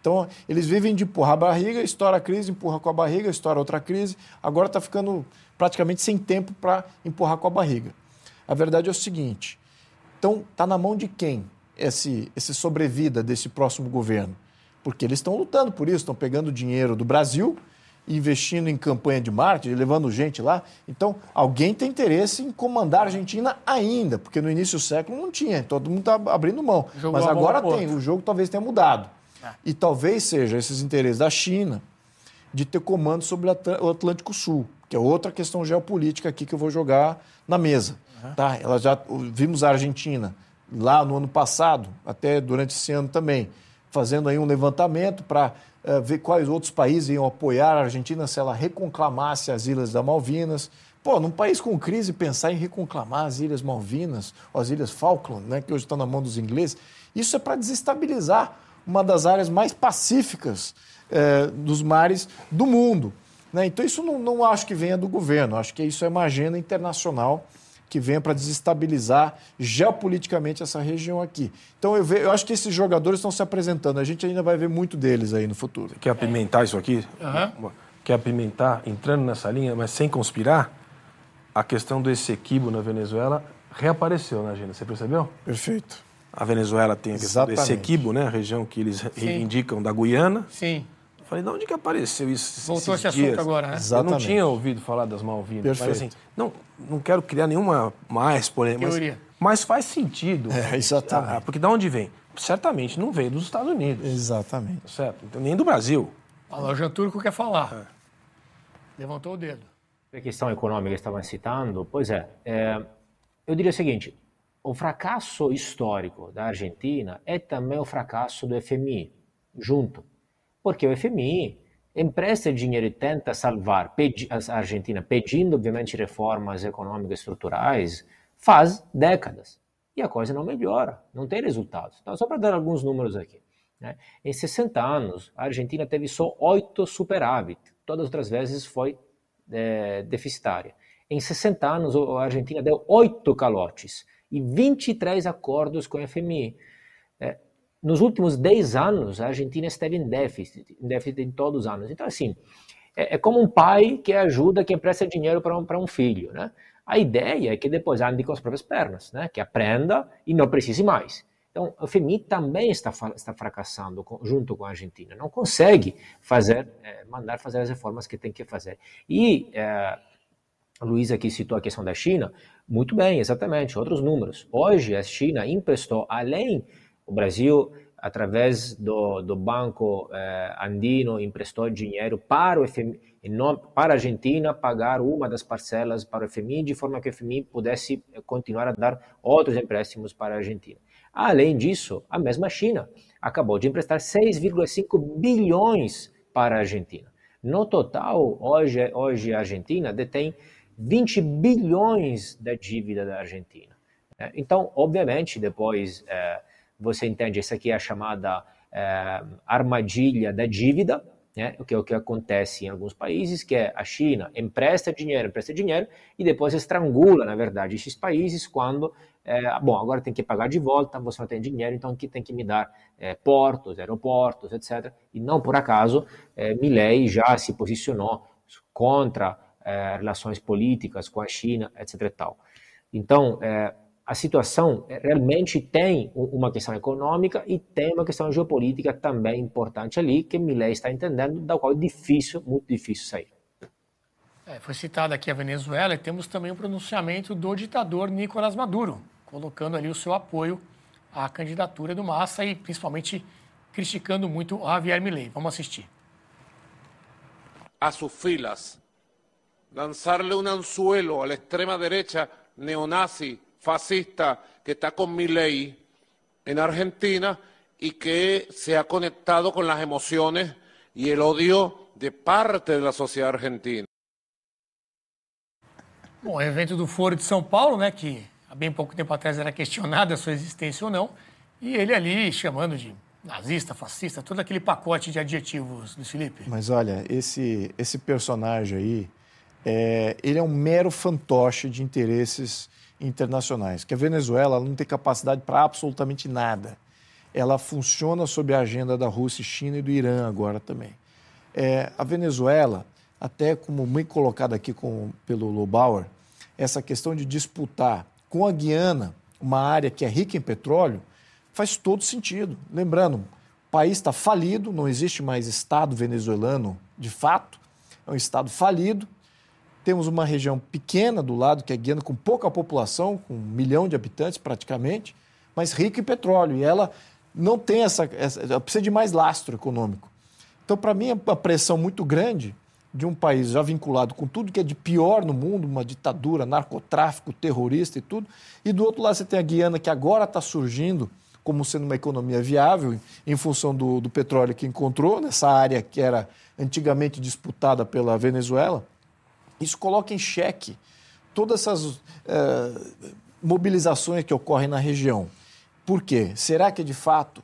Então, eles vivem de empurrar a barriga, estoura a crise, empurra com a barriga, estoura outra crise. Agora está ficando praticamente sem tempo para empurrar com a barriga. A verdade é o seguinte: então, está na mão de quem? Esse, esse sobrevida desse próximo governo? Porque eles estão lutando por isso, estão pegando dinheiro do Brasil, investindo em campanha de marketing, levando gente lá. Então, alguém tem interesse em comandar a Argentina ainda, porque no início do século não tinha, todo mundo está abrindo mão. Jogou Mas agora tem, o jogo talvez tenha mudado. É. E talvez seja esses interesses da China de ter comando sobre o Atlântico Sul, que é outra questão geopolítica aqui que eu vou jogar na mesa. Uhum. Tá? Ela já vimos a Argentina lá no ano passado, até durante esse ano também, fazendo aí um levantamento para uh, eh, ver quais outros países iam apoiar a Argentina se ela reconclamasse as Ilhas da Malvinas. Pô, num país com crise, pensar em reconclamar as Ilhas Malvinas, ou as Ilhas Falkland, né, que hoje estão na mão dos ingleses, isso é para desestabilizar uma das áreas mais pacíficas eh, dos mares do mundo. Né? Então, isso não, não acho que venha do governo, acho que isso é uma agenda internacional que venha para desestabilizar geopoliticamente essa região aqui. Então eu, ve, eu acho que esses jogadores estão se apresentando. A gente ainda vai ver muito deles aí no futuro. Quer apimentar isso aqui? Uhum. Quer apimentar, entrando nessa linha, mas sem conspirar? A questão do Essequibo na Venezuela reapareceu na agenda, você percebeu? Perfeito. A Venezuela tem a questão Exatamente. do Essequibo, né? A região que eles Sim. indicam da Guiana. Sim. Falei, de onde que apareceu isso? Voltou esse dias? assunto agora, né? Exatamente. Eu não tinha ouvido falar das Malvinas. Perfeito. Mas assim, não, não quero criar nenhuma mais polêmica. Mas, mas faz sentido. É, exatamente. Ah, porque de onde vem? Certamente não veio dos Estados Unidos. Exatamente. Certo? Então, nem do Brasil. O Jean Turco quer falar. É. Levantou o dedo. A questão econômica que estavam citando, pois é, é, eu diria o seguinte: o fracasso histórico da Argentina é também o fracasso do FMI, junto. Porque o FMI empresta dinheiro e tenta salvar a Argentina, pedindo, obviamente, reformas econômicas estruturais, faz décadas. E a coisa não melhora, não tem resultados. Então, só para dar alguns números aqui. Né? Em 60 anos, a Argentina teve só oito superávit. Todas as outras vezes foi é, deficitária. Em 60 anos, a Argentina deu oito calotes e 23 acordos com a FMI. É, nos últimos 10 anos, a Argentina esteve em déficit, em déficit em todos os anos. Então, assim, é, é como um pai que ajuda, que empresta dinheiro para um, um filho, né? A ideia é que depois ande com as próprias pernas, né? Que aprenda e não precise mais. Então, o FMI também está, está fracassando com, junto com a Argentina. Não consegue fazer, é, mandar fazer as reformas que tem que fazer. E é, Luísa aqui citou a questão da China. Muito bem, exatamente. Outros números. Hoje, a China emprestou, além o Brasil, através do, do Banco é, Andino, emprestou dinheiro para o FMI, para a Argentina pagar uma das parcelas para o FMI, de forma que o FMI pudesse continuar a dar outros empréstimos para a Argentina. Além disso, a mesma China acabou de emprestar 6,5 bilhões para a Argentina. No total, hoje, hoje a Argentina detém 20 bilhões da dívida da Argentina. É, então, obviamente, depois é, você entende, essa aqui é a chamada é, armadilha da dívida, né? o que é o que acontece em alguns países, que é a China empresta dinheiro, empresta dinheiro, e depois estrangula, na verdade, esses países quando, é, bom, agora tem que pagar de volta, você não tem dinheiro, então que tem que me dar é, portos, aeroportos, etc. E não por acaso, é, Milley já se posicionou contra é, relações políticas com a China, etc. Então, é, a situação eh, realmente tem uma questão econômica e tem uma questão geopolítica também importante ali, que Milley está entendendo, da qual é difícil, muito difícil sair. É, foi citada aqui a Venezuela e temos também o pronunciamento do ditador Nicolás Maduro, colocando ali o seu apoio à candidatura do Massa e principalmente criticando muito Javier Milei. Vamos assistir. A suas filas, lançar-lhe um anzuelo à extrema direita neonazi fascista que está con mi ley en Argentina y que se ha conectado con las emociones y el odio de parte de la sociedad argentina. Bom, evento do Foro de São Paulo, né, que há bem pouco tempo atrás era questionada a sua existência ou não, e ele ali chamando de nazista, fascista, todo aquele pacote de adjetivos, Luiz Felipe. Mas olha, esse, esse personagem aí, é, ele é um mero fantoche de interesses internacionais. Que a Venezuela não tem capacidade para absolutamente nada. Ela funciona sob a agenda da Rússia, China e do Irã agora também. É, a Venezuela, até como muito colocado aqui com, pelo Lobauer, essa questão de disputar com a Guiana uma área que é rica em petróleo faz todo sentido. Lembrando, o país está falido, não existe mais Estado venezuelano de fato, é um Estado falido, temos uma região pequena do lado, que é Guiana, com pouca população, com um milhão de habitantes praticamente, mas rica em petróleo. E ela não tem essa. essa ela precisa de mais lastro econômico. Então, para mim, é uma pressão muito grande de um país já vinculado com tudo que é de pior no mundo, uma ditadura, narcotráfico, terrorista e tudo. E do outro lado você tem a Guiana, que agora está surgindo como sendo uma economia viável em função do, do petróleo que encontrou nessa área que era antigamente disputada pela Venezuela. Isso coloca em xeque todas essas é, mobilizações que ocorrem na região. Por quê? Será que é de fato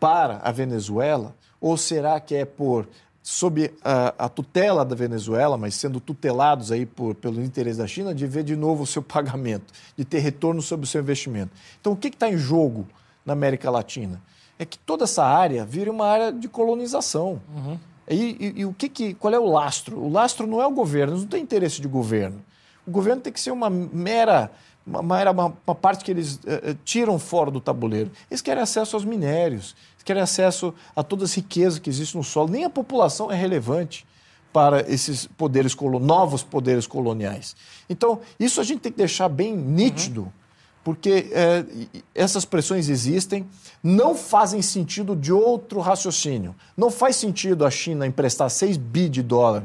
para a Venezuela ou será que é por sob a, a, tutela da Venezuela, mas sendo tutelados aí por, pelo interesse da China, de ver de novo o seu pagamento, de ter retorno sobre o seu investimento. Então, o que está em jogo na América Latina? É que toda essa área vire uma área de colonização. Uhum. E, e, e, o que, que qual é o lastro? O lastro não é o governo, não tem interesse de governo. O governo tem que ser uma mera, uma, uma, uma parte que eles uh, tiram fora do tabuleiro. Eles querem acesso aos minérios, eles querem acesso a todas as riquezas que existem no solo. Nem a população é relevante para esses poderes novos poderes coloniais. Então, isso a gente tem que deixar bem nítido. Uhum porque é, essas pressões existem, não fazem sentido de outro raciocínio. Não faz sentido a China emprestar 6 bi de dólar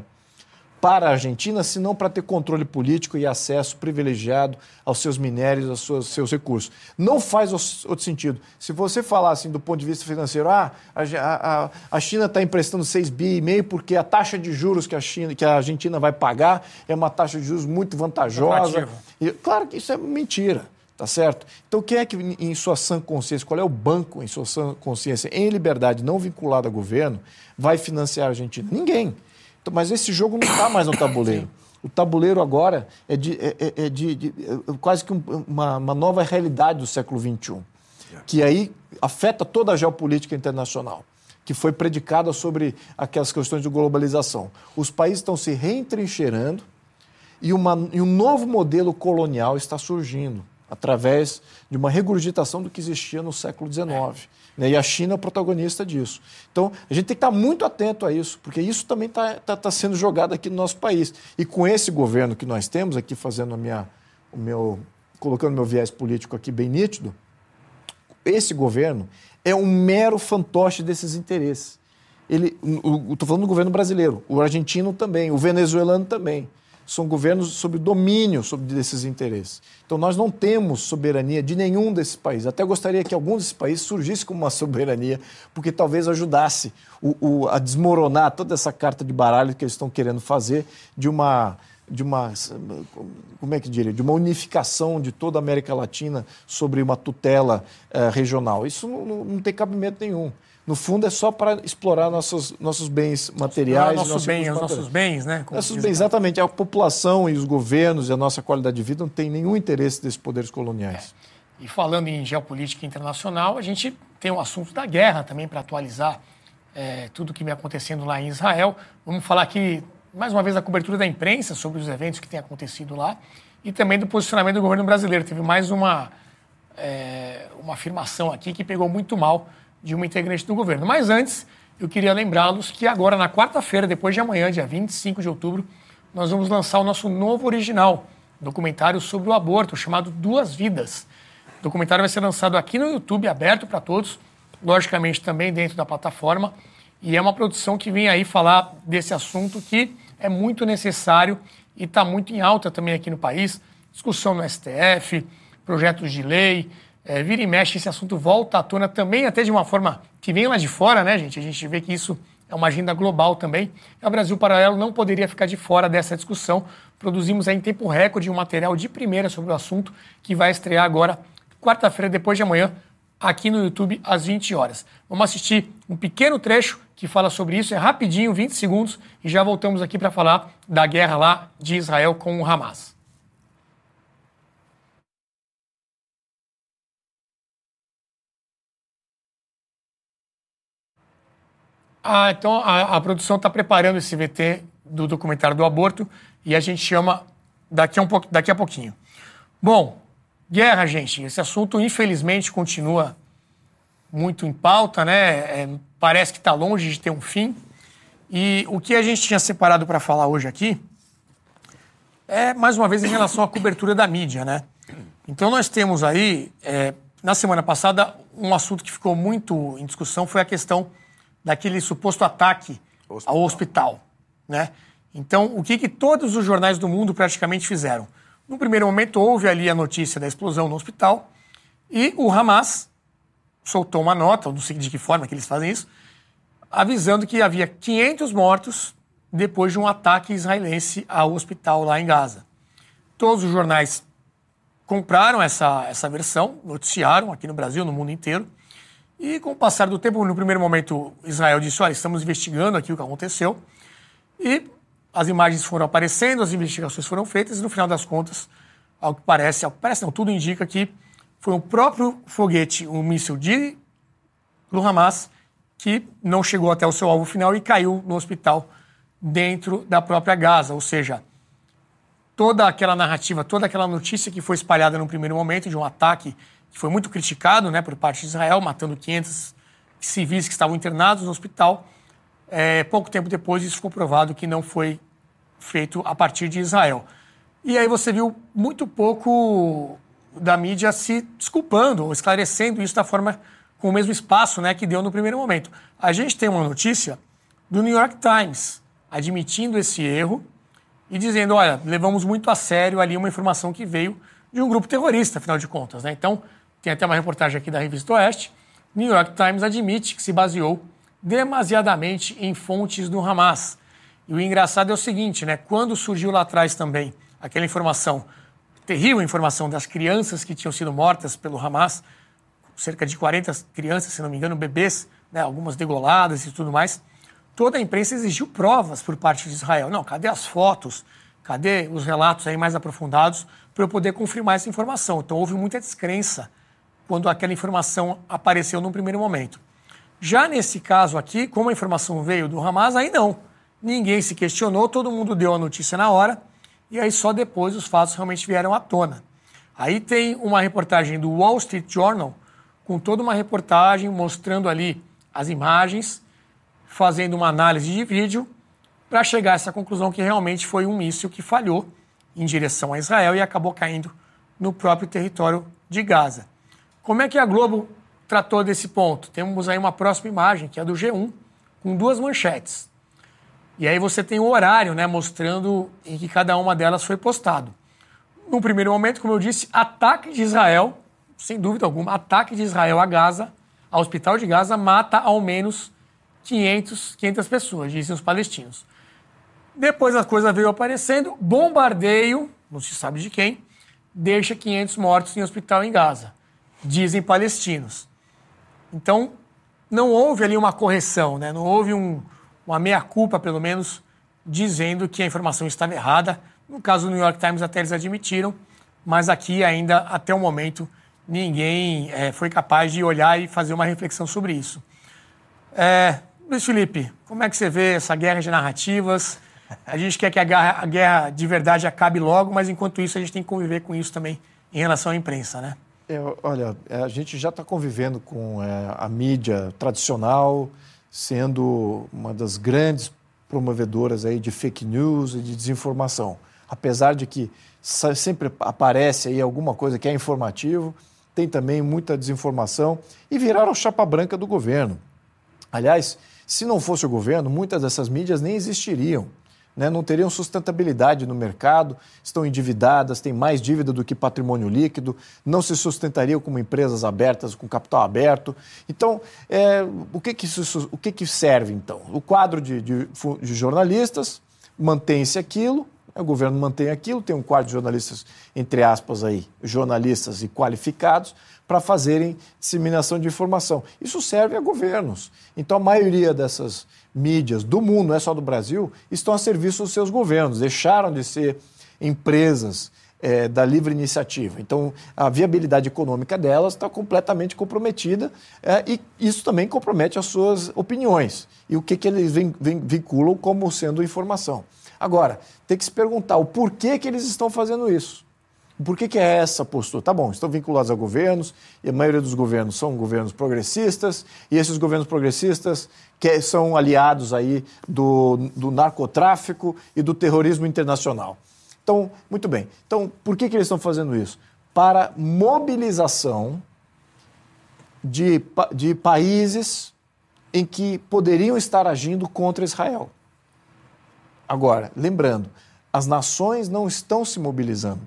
para a Argentina, senão para ter controle político e acesso privilegiado aos seus minérios, aos seus, seus recursos. Não faz outro sentido. Se você falar assim do ponto de vista financeiro, ah, a, a, a China está emprestando 6 bi e meio porque a taxa de juros que a, China, que a Argentina vai pagar é uma taxa de juros muito vantajosa. E, claro que isso é mentira. Tá certo? Então, quem é que, em sua sã consciência, qual é o banco, em sua sã consciência, em liberdade, não vinculado a governo, vai financiar a Argentina? Ninguém. Então, mas esse jogo não está mais no tabuleiro. O tabuleiro agora é, de, é, é, é de, de é quase que uma, uma, nova realidade do século XXI, que aí afeta toda a geopolítica internacional, que foi predicada sobre aquelas questões de globalização. Os países estão se reentrincheirando e, uma, e um novo modelo colonial está surgindo através de uma regurgitação do que existia no século XIX. Né? E a China é o protagonista disso. Então, a gente tem que estar muito atento a isso, porque isso também está tá, tá sendo jogado aqui no nosso país. E com esse governo que nós temos aqui, fazendo a minha, o meu, colocando meu viés político aqui bem nítido, esse governo é um mero fantoche desses interesses. Ele, estou falando do governo brasileiro, o argentino também, o venezuelano também são governos sob domínio sobre desses interesses. Então nós não temos soberania de nenhum desses países. Até gostaria que algum desses países surgisse como uma soberania, porque talvez ajudasse o, o, a desmoronar toda essa carta de baralho que eles estão querendo fazer de uma de uma como é que diria de uma unificação de toda a América Latina sobre uma tutela eh, regional isso não, não tem cabimento nenhum no fundo é só para explorar nossos, nossos bens materiais. Nosso nossos bem, os nossos bens, né? Como nossos bens, exatamente. A população e os governos e a nossa qualidade de vida não tem nenhum interesse desses poderes coloniais. É. E falando em geopolítica internacional, a gente tem o assunto da guerra também para atualizar é, tudo o que vem acontecendo lá em Israel. Vamos falar aqui, mais uma vez, da cobertura da imprensa sobre os eventos que têm acontecido lá e também do posicionamento do governo brasileiro. Teve mais uma, é, uma afirmação aqui que pegou muito mal de uma integrante do governo. Mas antes, eu queria lembrá-los que agora, na quarta-feira, depois de amanhã, dia 25 de outubro, nós vamos lançar o nosso novo original, documentário sobre o aborto, chamado Duas Vidas. O documentário vai ser lançado aqui no YouTube, aberto para todos, logicamente também dentro da plataforma, e é uma produção que vem aí falar desse assunto que é muito necessário e está muito em alta também aqui no país. Discussão no STF, projetos de lei, é, vira e mexe, esse assunto volta à tona também, até de uma forma que vem lá de fora, né, gente? A gente vê que isso é uma agenda global também. O Brasil Paralelo não poderia ficar de fora dessa discussão. Produzimos em tempo recorde um material de primeira sobre o assunto que vai estrear agora, quarta-feira, depois de amanhã, aqui no YouTube, às 20 horas. Vamos assistir um pequeno trecho que fala sobre isso, é rapidinho, 20 segundos, e já voltamos aqui para falar da guerra lá de Israel com o Hamas. Ah, então a, a produção está preparando esse VT do documentário do aborto e a gente chama daqui a, um po, daqui a pouquinho. Bom, guerra, gente. Esse assunto, infelizmente, continua muito em pauta, né? É, parece que está longe de ter um fim. E o que a gente tinha separado para falar hoje aqui é, mais uma vez, em relação à cobertura da mídia, né? Então, nós temos aí, é, na semana passada, um assunto que ficou muito em discussão foi a questão daquele suposto ataque hospital. ao hospital. Né? Então, o que, que todos os jornais do mundo praticamente fizeram? No primeiro momento, houve ali a notícia da explosão no hospital e o Hamas soltou uma nota, não sei de que forma que eles fazem isso, avisando que havia 500 mortos depois de um ataque israelense ao hospital lá em Gaza. Todos os jornais compraram essa, essa versão, noticiaram aqui no Brasil, no mundo inteiro. E com o passar do tempo, no primeiro momento, Israel disse: olha, estamos investigando aqui o que aconteceu. E as imagens foram aparecendo, as investigações foram feitas, e no final das contas, ao que parece, ao que parece não, tudo indica que foi o próprio foguete, um míssil de, do Hamas, que não chegou até o seu alvo final e caiu no hospital dentro da própria Gaza. Ou seja, toda aquela narrativa, toda aquela notícia que foi espalhada no primeiro momento de um ataque que foi muito criticado né, por parte de Israel, matando 500 civis que estavam internados no hospital. É, pouco tempo depois, isso ficou provado que não foi feito a partir de Israel. E aí você viu muito pouco da mídia se desculpando ou esclarecendo isso da forma com o mesmo espaço né, que deu no primeiro momento. A gente tem uma notícia do New York Times admitindo esse erro e dizendo, olha, levamos muito a sério ali uma informação que veio de um grupo terrorista, afinal de contas. Né? Então, tem até uma reportagem aqui da Revista Oeste. New York Times admite que se baseou demasiadamente em fontes do Hamas. E o engraçado é o seguinte, né? Quando surgiu lá atrás também aquela informação, terrível informação das crianças que tinham sido mortas pelo Hamas, cerca de 40 crianças, se não me engano, bebês, né? algumas degoladas e tudo mais, toda a imprensa exigiu provas por parte de Israel. Não, cadê as fotos? Cadê os relatos aí mais aprofundados para eu poder confirmar essa informação? Então houve muita descrença quando aquela informação apareceu num primeiro momento. Já nesse caso aqui, como a informação veio do Hamas, aí não. Ninguém se questionou, todo mundo deu a notícia na hora e aí só depois os fatos realmente vieram à tona. Aí tem uma reportagem do Wall Street Journal com toda uma reportagem mostrando ali as imagens, fazendo uma análise de vídeo para chegar a essa conclusão que realmente foi um míssil que falhou em direção a Israel e acabou caindo no próprio território de Gaza. Como é que a Globo tratou desse ponto? Temos aí uma próxima imagem, que é do G1, com duas manchetes. E aí você tem o horário, né, mostrando em que cada uma delas foi postado. No primeiro momento, como eu disse, ataque de Israel, sem dúvida alguma, ataque de Israel a Gaza, ao hospital de Gaza, mata ao menos 500, 500 pessoas, dizem os palestinos. Depois a coisa veio aparecendo, bombardeio, não se sabe de quem, deixa 500 mortos em hospital em Gaza, dizem palestinos. Então, não houve ali uma correção, né? não houve um, uma meia-culpa, pelo menos, dizendo que a informação estava errada. No caso do New York Times, até eles admitiram, mas aqui ainda, até o momento, ninguém é, foi capaz de olhar e fazer uma reflexão sobre isso. É, Luiz Felipe, como é que você vê essa guerra de narrativas? A gente quer que a guerra, a guerra de verdade acabe logo, mas enquanto isso a gente tem que conviver com isso também em relação à imprensa, né? É, olha, a gente já está convivendo com é, a mídia tradicional, sendo uma das grandes promovedoras aí de fake news e de desinformação. Apesar de que sempre aparece aí alguma coisa que é informativo, tem também muita desinformação e viraram chapa branca do governo. Aliás, se não fosse o governo, muitas dessas mídias nem existiriam né, não teriam sustentabilidade no mercado, estão endividadas, têm mais dívida do que patrimônio líquido, não se sustentariam como empresas abertas, com capital aberto. Então, é, o, que, que, isso, o que, que serve, então? O quadro de, de, de jornalistas mantém-se aquilo, o governo mantém aquilo, tem um quadro de jornalistas, entre aspas, aí, jornalistas e qualificados, para fazerem disseminação de informação. Isso serve a governos. Então, a maioria dessas mídias do mundo, não é só do Brasil, estão a serviço dos seus governos, deixaram de ser empresas é, da livre iniciativa. Então, a viabilidade econômica delas está completamente comprometida é, e isso também compromete as suas opiniões e o que, que eles vin, vin, vinculam como sendo informação. Agora, tem que se perguntar o porquê que eles estão fazendo isso. Por que, que é essa postura? Tá bom, estão vinculados a governos, e a maioria dos governos são governos progressistas, e esses governos progressistas que são aliados aí do, do narcotráfico e do terrorismo internacional. Então, muito bem. Então, por que, que eles estão fazendo isso? Para mobilização de, de países em que poderiam estar agindo contra Israel. Agora, lembrando, as nações não estão se mobilizando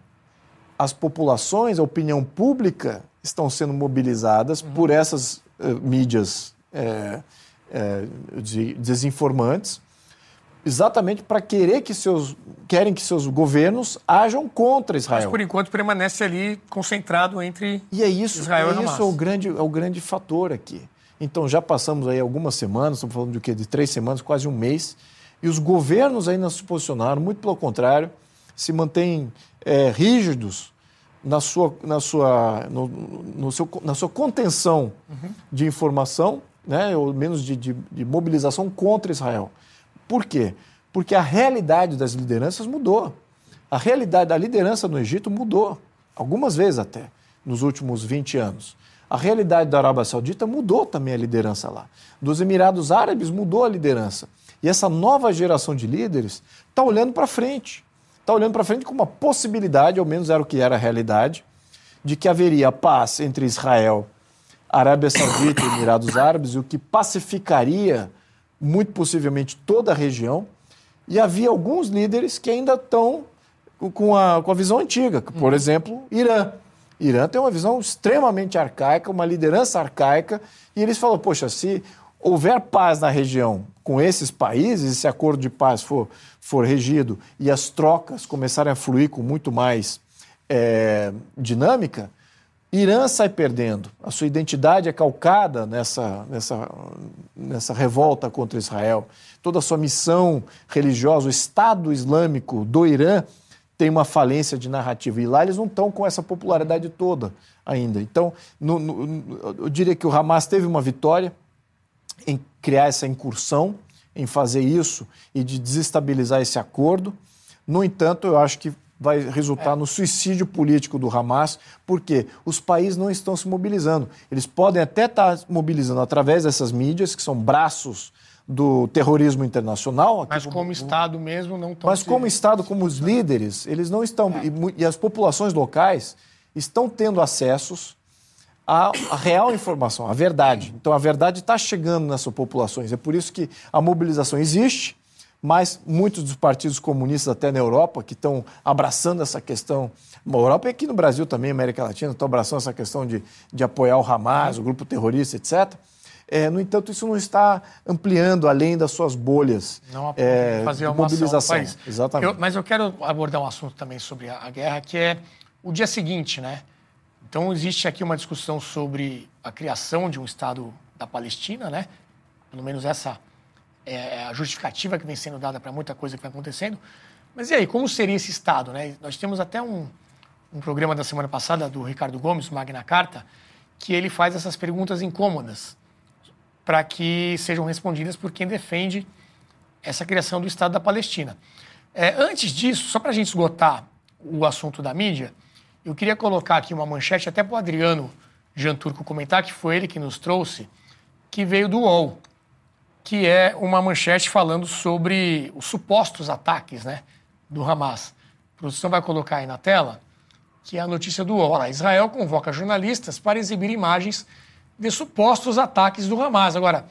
as populações, a opinião pública estão sendo mobilizadas uhum. por essas uh, mídias é, é, de desinformantes, exatamente para querer que seus querem que seus governos ajam contra Israel. Mas por enquanto permanece ali concentrado entre e é isso, Israel é e Hamas. isso é o grande é o grande fator aqui. Então já passamos aí algumas semanas, estamos falando de quê? De três semanas, quase um mês, e os governos ainda se posicionaram, muito pelo contrário, se mantêm é, rígidos na sua, na sua, no, no seu, na sua contenção uhum. de informação, né, ou menos de, de, de, mobilização contra Israel. Por quê? Porque a realidade das lideranças mudou. A realidade da liderança no Egito mudou, algumas vezes até, nos últimos 20 anos. A realidade da Arábia Saudita mudou também a liderança lá. Dos Emirados Árabes mudou a liderança. E essa nova geração de líderes está olhando para frente está olhando para frente com uma possibilidade, ao menos era o que era a realidade, de que haveria paz entre Israel, Arábia Saudita e Emirados Árabes, o que pacificaria, muito possivelmente, toda a região. E havia alguns líderes que ainda estão com a, com a visão antiga, por uhum. exemplo, Irã. Irã tem uma visão extremamente arcaica, uma liderança arcaica, e eles falam: poxa, se houver paz na região com esses países, esse acordo de paz for, for regido e as trocas começarem a fluir com muito mais é, dinâmica, Irã sai perdendo. A sua identidade é calcada nessa, nessa, nessa revolta contra Israel. Toda a sua missão religiosa, o Estado Islâmico do Irã tem uma falência de narrativa. E lá eles não estão com essa popularidade toda ainda. Então, no, no, eu diria que o Hamas teve uma vitória em criar essa incursão, em fazer isso e de desestabilizar esse acordo. No entanto, eu acho que vai resultar é. no suicídio político do Hamas, porque os países não estão se mobilizando. Eles podem até estar mobilizando através dessas mídias, que são braços do terrorismo internacional. Mas como, como Estado mesmo não estão. Mas se... como Estado, como os líderes, eles não estão. É. E, e, as populações locais estão tendo acessos à, à real informação, à verdade. Então a verdade está chegando nessas populações. É por isso que a mobilização existe mas muitos dos partidos comunistas, até na Europa, que estão abraçando essa questão, na Europa e aqui no Brasil também, América Latina, estão abraçando essa questão de, de apoiar o Hamas, o grupo terrorista, etc. É, no entanto, isso não está ampliando além das suas bolhas não é, fazer de mobilização. País. Exatamente. Eu, mas eu quero abordar um assunto também sobre a, a guerra, que é o dia seguinte, né? Então, existe aqui uma discussão sobre a criação de um Estado da Palestina, né? Pelo menos essa é, é, a justificativa que vem sendo dada para muita coisa que vai acontecendo. Mas e aí, como seria esse Estado? Né? Nós temos até um, um programa da semana passada do Ricardo Gomes, Magna Carta, que ele faz essas perguntas incômodas para que sejam respondidas por quem defende essa criação do Estado da Palestina. É, antes disso, só para a gente esgotar o assunto da mídia, eu queria colocar aqui uma manchete até para o Adriano Janturco comentar, que foi ele que nos trouxe, que veio do UOL que é uma manchete falando sobre os supostos ataques né, do Hamas. A produção vai colocar aí na tela, que é a notícia do UOL. Israel convoca jornalistas para exibir imagens de supostos ataques do Hamas. Agora,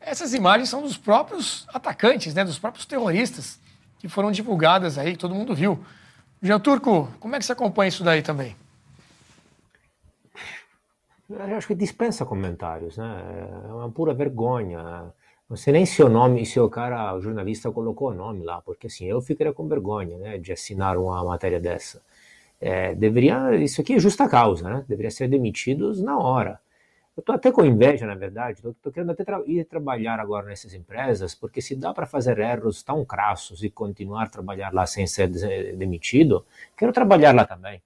essas imagens são dos próprios atacantes, né, dos próprios terroristas, que foram divulgadas aí, todo mundo viu. Jean Turco, como é que você acompanha isso daí também? Eu acho que dispensa comentários, né? É uma pura vergonha. Não sei nem se o nome, se o cara, o jornalista colocou o nome lá, porque assim, eu ficaria com vergonha, né, de assinar uma matéria dessa. É, deveria, isso aqui é justa causa, né, deveria ser demitidos na hora. Eu estou até com inveja, na verdade, estou querendo até tra ir trabalhar agora nessas empresas, porque se dá para fazer erros tão crassos e continuar a trabalhar lá sem ser demitido, quero trabalhar lá também.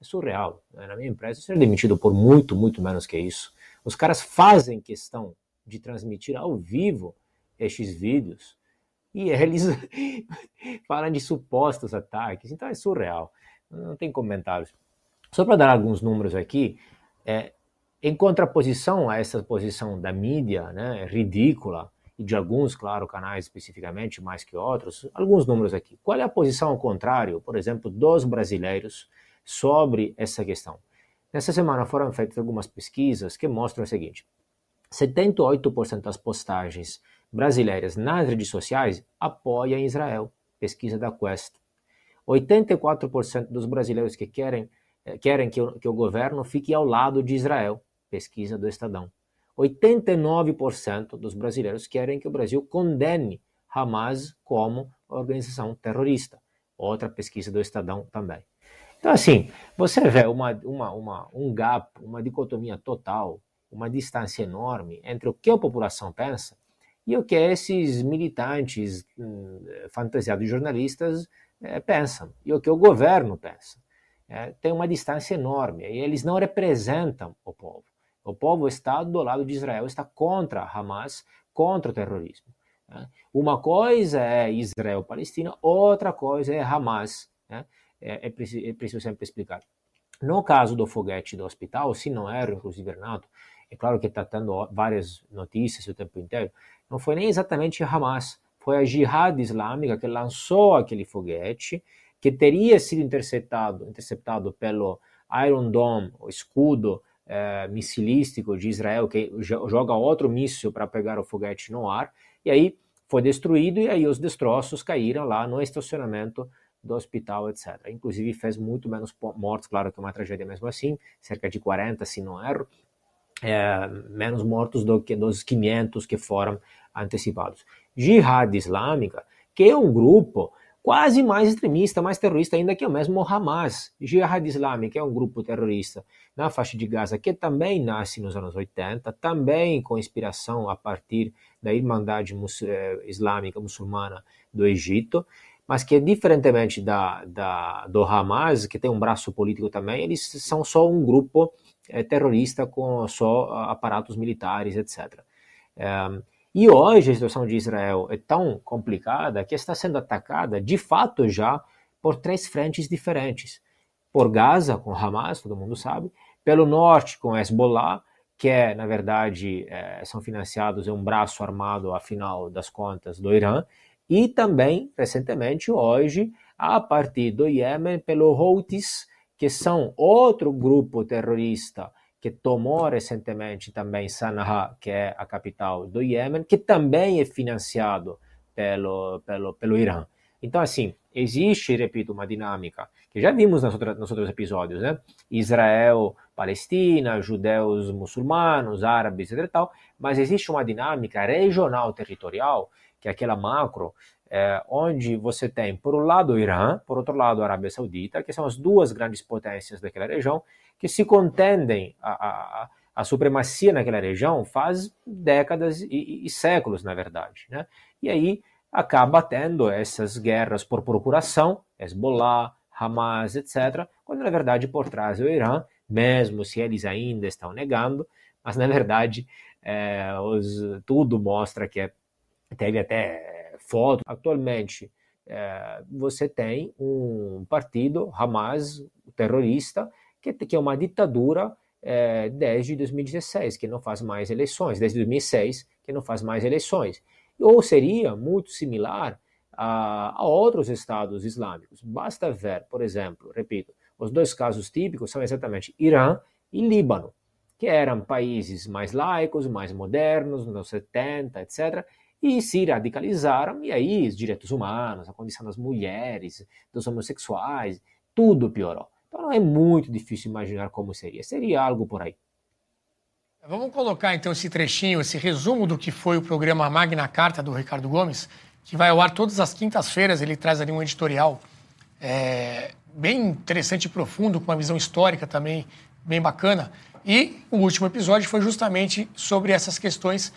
É surreal. Né? Na minha empresa, ser demitido por muito, muito menos que isso. Os caras fazem questão de transmitir ao vivo estes vídeos e eles falam de supostos ataques, então é surreal, não tem comentários. Só para dar alguns números aqui, é, em contraposição a essa posição da mídia, né, ridícula, e de alguns, claro, canais especificamente, mais que outros, alguns números aqui. Qual é a posição ao contrário, por exemplo, dos brasileiros sobre essa questão? Nessa semana foram feitas algumas pesquisas que mostram o seguinte: 78% das postagens brasileiras nas redes sociais apoiam Israel, pesquisa da Quest. 84% dos brasileiros que querem, eh, querem que, o, que o governo fique ao lado de Israel, pesquisa do Estadão. 89% dos brasileiros querem que o Brasil condene Hamas como organização terrorista, outra pesquisa do Estadão também. Então, assim, você vê uma, uma, uma, um gap, uma dicotomia total uma distância enorme entre o que a população pensa e o que esses militantes hum, fantasiados jornalistas é, pensam e o que o governo pensa. É, tem uma distância enorme e eles não representam o povo. O povo está do lado de Israel, está contra Hamas, contra o terrorismo. Né? Uma coisa é Israel-Palestina, outra coisa é Hamas. Né? É, é, preciso, é preciso sempre explicar. No caso do foguete do hospital, se não era, inclusive, Renato, é claro que está tendo várias notícias o tempo inteiro, não foi nem exatamente Hamas, foi a Jihad Islâmica que lançou aquele foguete, que teria sido interceptado, interceptado pelo Iron Dome, o escudo é, missilístico de Israel, que joga outro míssil para pegar o foguete no ar, e aí foi destruído, e aí os destroços caíram lá no estacionamento do hospital, etc. Inclusive fez muito menos mortos, claro que é uma tragédia mesmo assim, cerca de 40, se não erro, é, menos mortos do que dos 500 que foram antecipados. Jihad Islâmica, que é um grupo quase mais extremista, mais terrorista ainda que o mesmo Hamas, Jihad Islâmica, é um grupo terrorista na faixa de Gaza, que também nasce nos anos 80, também com inspiração a partir da Irmandade eh, Islâmica Muçulmana do Egito, mas que diferentemente da, da, do Hamas, que tem um braço político também, eles são só um grupo terrorista com só aparatos militares, etc. É, e hoje a situação de Israel é tão complicada que está sendo atacada, de fato, já por três frentes diferentes. Por Gaza, com Hamas, todo mundo sabe, pelo norte, com Hezbollah, que é, na verdade, é, são financiados, é um braço armado, afinal das contas, do Irã, e também, recentemente, hoje, a partir do Iêmen, pelo Houthis, que são outro grupo terrorista que tomou recentemente também Sana'a, que é a capital do Iêmen, que também é financiado pelo, pelo, pelo Irã. Então, assim, existe, repito, uma dinâmica que já vimos nos, outros nos outros episódios, né? Israel, Palestina, judeus muçulmanos, árabes, etc. Tal, mas existe uma dinâmica regional territorial, que é aquela macro, é, onde você tem, por um lado, o Irã, por outro lado, a Arábia Saudita, que são as duas grandes potências daquela região, que se contendem a, a, a supremacia naquela região faz décadas e, e, séculos, na verdade. Né? E aí acaba tendo essas guerras por procuração, Hezbollah, Hamas, etc., quando na verdade por trás é o Irã, mesmo se eles ainda estão negando, mas na verdade é, os, tudo mostra que é, teve até foto. Atualmente, é, você tem um partido, Hamas, terrorista, que, é uma ditadura é, desde 2016, que não faz mais eleições, desde 2006, que não faz mais eleições. Ou seria muito similar a, a outros estados islâmicos. Basta ver, por exemplo, repito, os dois casos típicos são exatamente Irã e Líbano, que eram países mais laicos, mais modernos, nos 70, etc., e se radicalizaram, e aí os direitos humanos, a condição das mulheres, dos homossexuais, tudo piorou. Então não é muito difícil imaginar como seria. Seria algo por aí. Vamos colocar então esse trechinho, esse resumo do que foi o programa Magna Carta do Ricardo Gomes, que vai ao ar todas as quintas-feiras. Ele traz ali um editorial é, bem interessante e profundo, com uma visão histórica também bem bacana. E o último episódio foi justamente sobre essas questões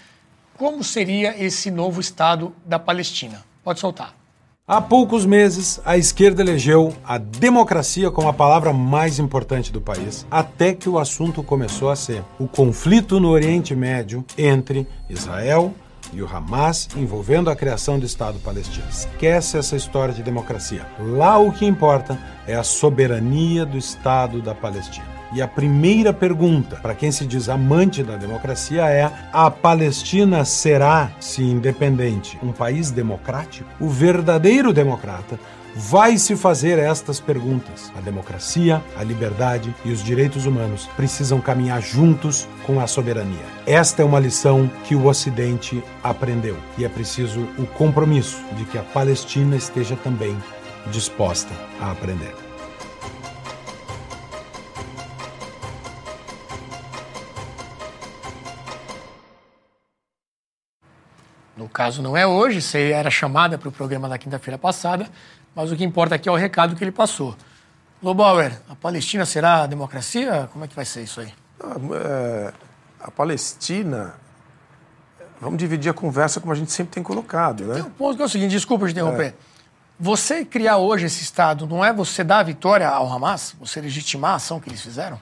como seria esse novo Estado da Palestina? Pode soltar. Há poucos meses, a esquerda elegeu a democracia como a palavra mais importante do país, até que o assunto começou a ser o conflito no Oriente Médio entre Israel e o Hamas envolvendo a criação do Estado palestino. Esquece essa história de democracia. Lá o que importa é a soberania do Estado da Palestina. E a primeira pergunta para quem se diz amante da democracia é: a Palestina será, se independente, um país democrático? O verdadeiro democrata vai se fazer estas perguntas. A democracia, a liberdade e os direitos humanos precisam caminhar juntos com a soberania. Esta é uma lição que o Ocidente aprendeu e é preciso o compromisso de que a Palestina esteja também disposta a aprender. No caso, não é hoje, você era chamada para o programa da quinta-feira passada, mas o que importa aqui é o recado que ele passou. Lobauer, a Palestina será a democracia? Como é que vai ser isso aí? é, a Palestina. Vamos dividir a conversa como a gente sempre tem colocado, né? Tem um ponto que é o seguinte, desculpa te interromper. É. Você criar hoje esse Estado não é você dar a vitória ao Hamas? Você legitimar a ação que eles fizeram?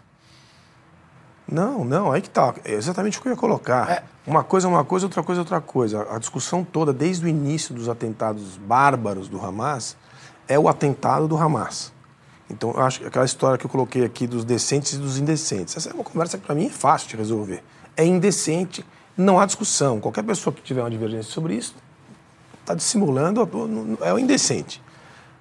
Não, não, aí que tá. É exatamente o que eu ia colocar. É. Uma coisa é uma coisa, outra coisa é outra coisa. A discussão toda, desde o início dos atentados bárbaros do Hamas, é o atentado do Hamas. Então, eu acho que aquela história que eu coloquei aqui dos decentes e dos indecentes, essa é uma conversa que para mim é fácil de resolver. É indecente, não há discussão. Qualquer pessoa que tiver uma divergência sobre isso está dissimulando, é o indecente.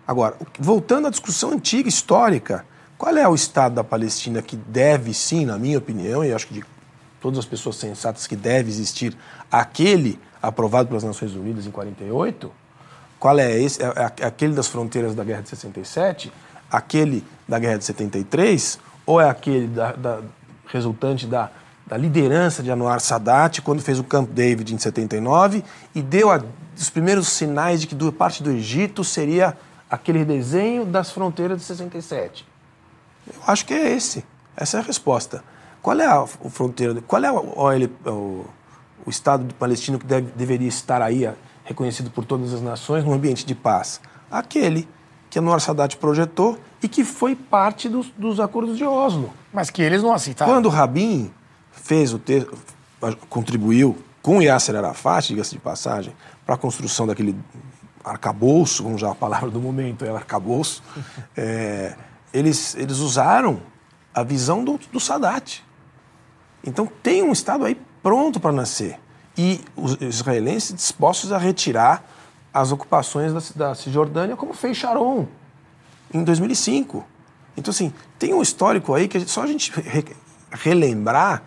Agora, voltando à discussão antiga, histórica, qual é o Estado da Palestina que deve, sim, na minha opinião, e acho que de todas as pessoas sensatas que deve existir, aquele aprovado pelas Nações Unidas em 48? Qual é esse? É, é aquele das fronteiras da Guerra de 67? Aquele da Guerra de 73? Ou é aquele da, da, resultante da, da liderança de Anwar Sadat quando fez o Camp David em 79 e deu a, os primeiros sinais de que do parte do Egito seria aquele desenho das fronteiras de 67? Eu acho que é esse. Essa é a resposta. Qual é a fronteira? Qual é o, o, o Estado palestino que deve, deveria estar aí, reconhecido por todas as nações, num ambiente de paz? Aquele que Anwar Sadat projetou e que foi parte dos, dos acordos de Oslo. Mas que eles não aceitaram. Quando Rabin fez o texto, contribuiu com Yasser Arafat, diga-se de passagem, para a construção daquele arcabouço, vamos usar a palavra do momento, é arcabouço, é, eles, eles usaram a visão do, do Sadat. Então tem um Estado aí pronto para nascer. E os israelenses dispostos a retirar as ocupações da, da Cisjordânia, como fez Sharon em 2005. Então, assim, tem um histórico aí que só a gente re, relembrar,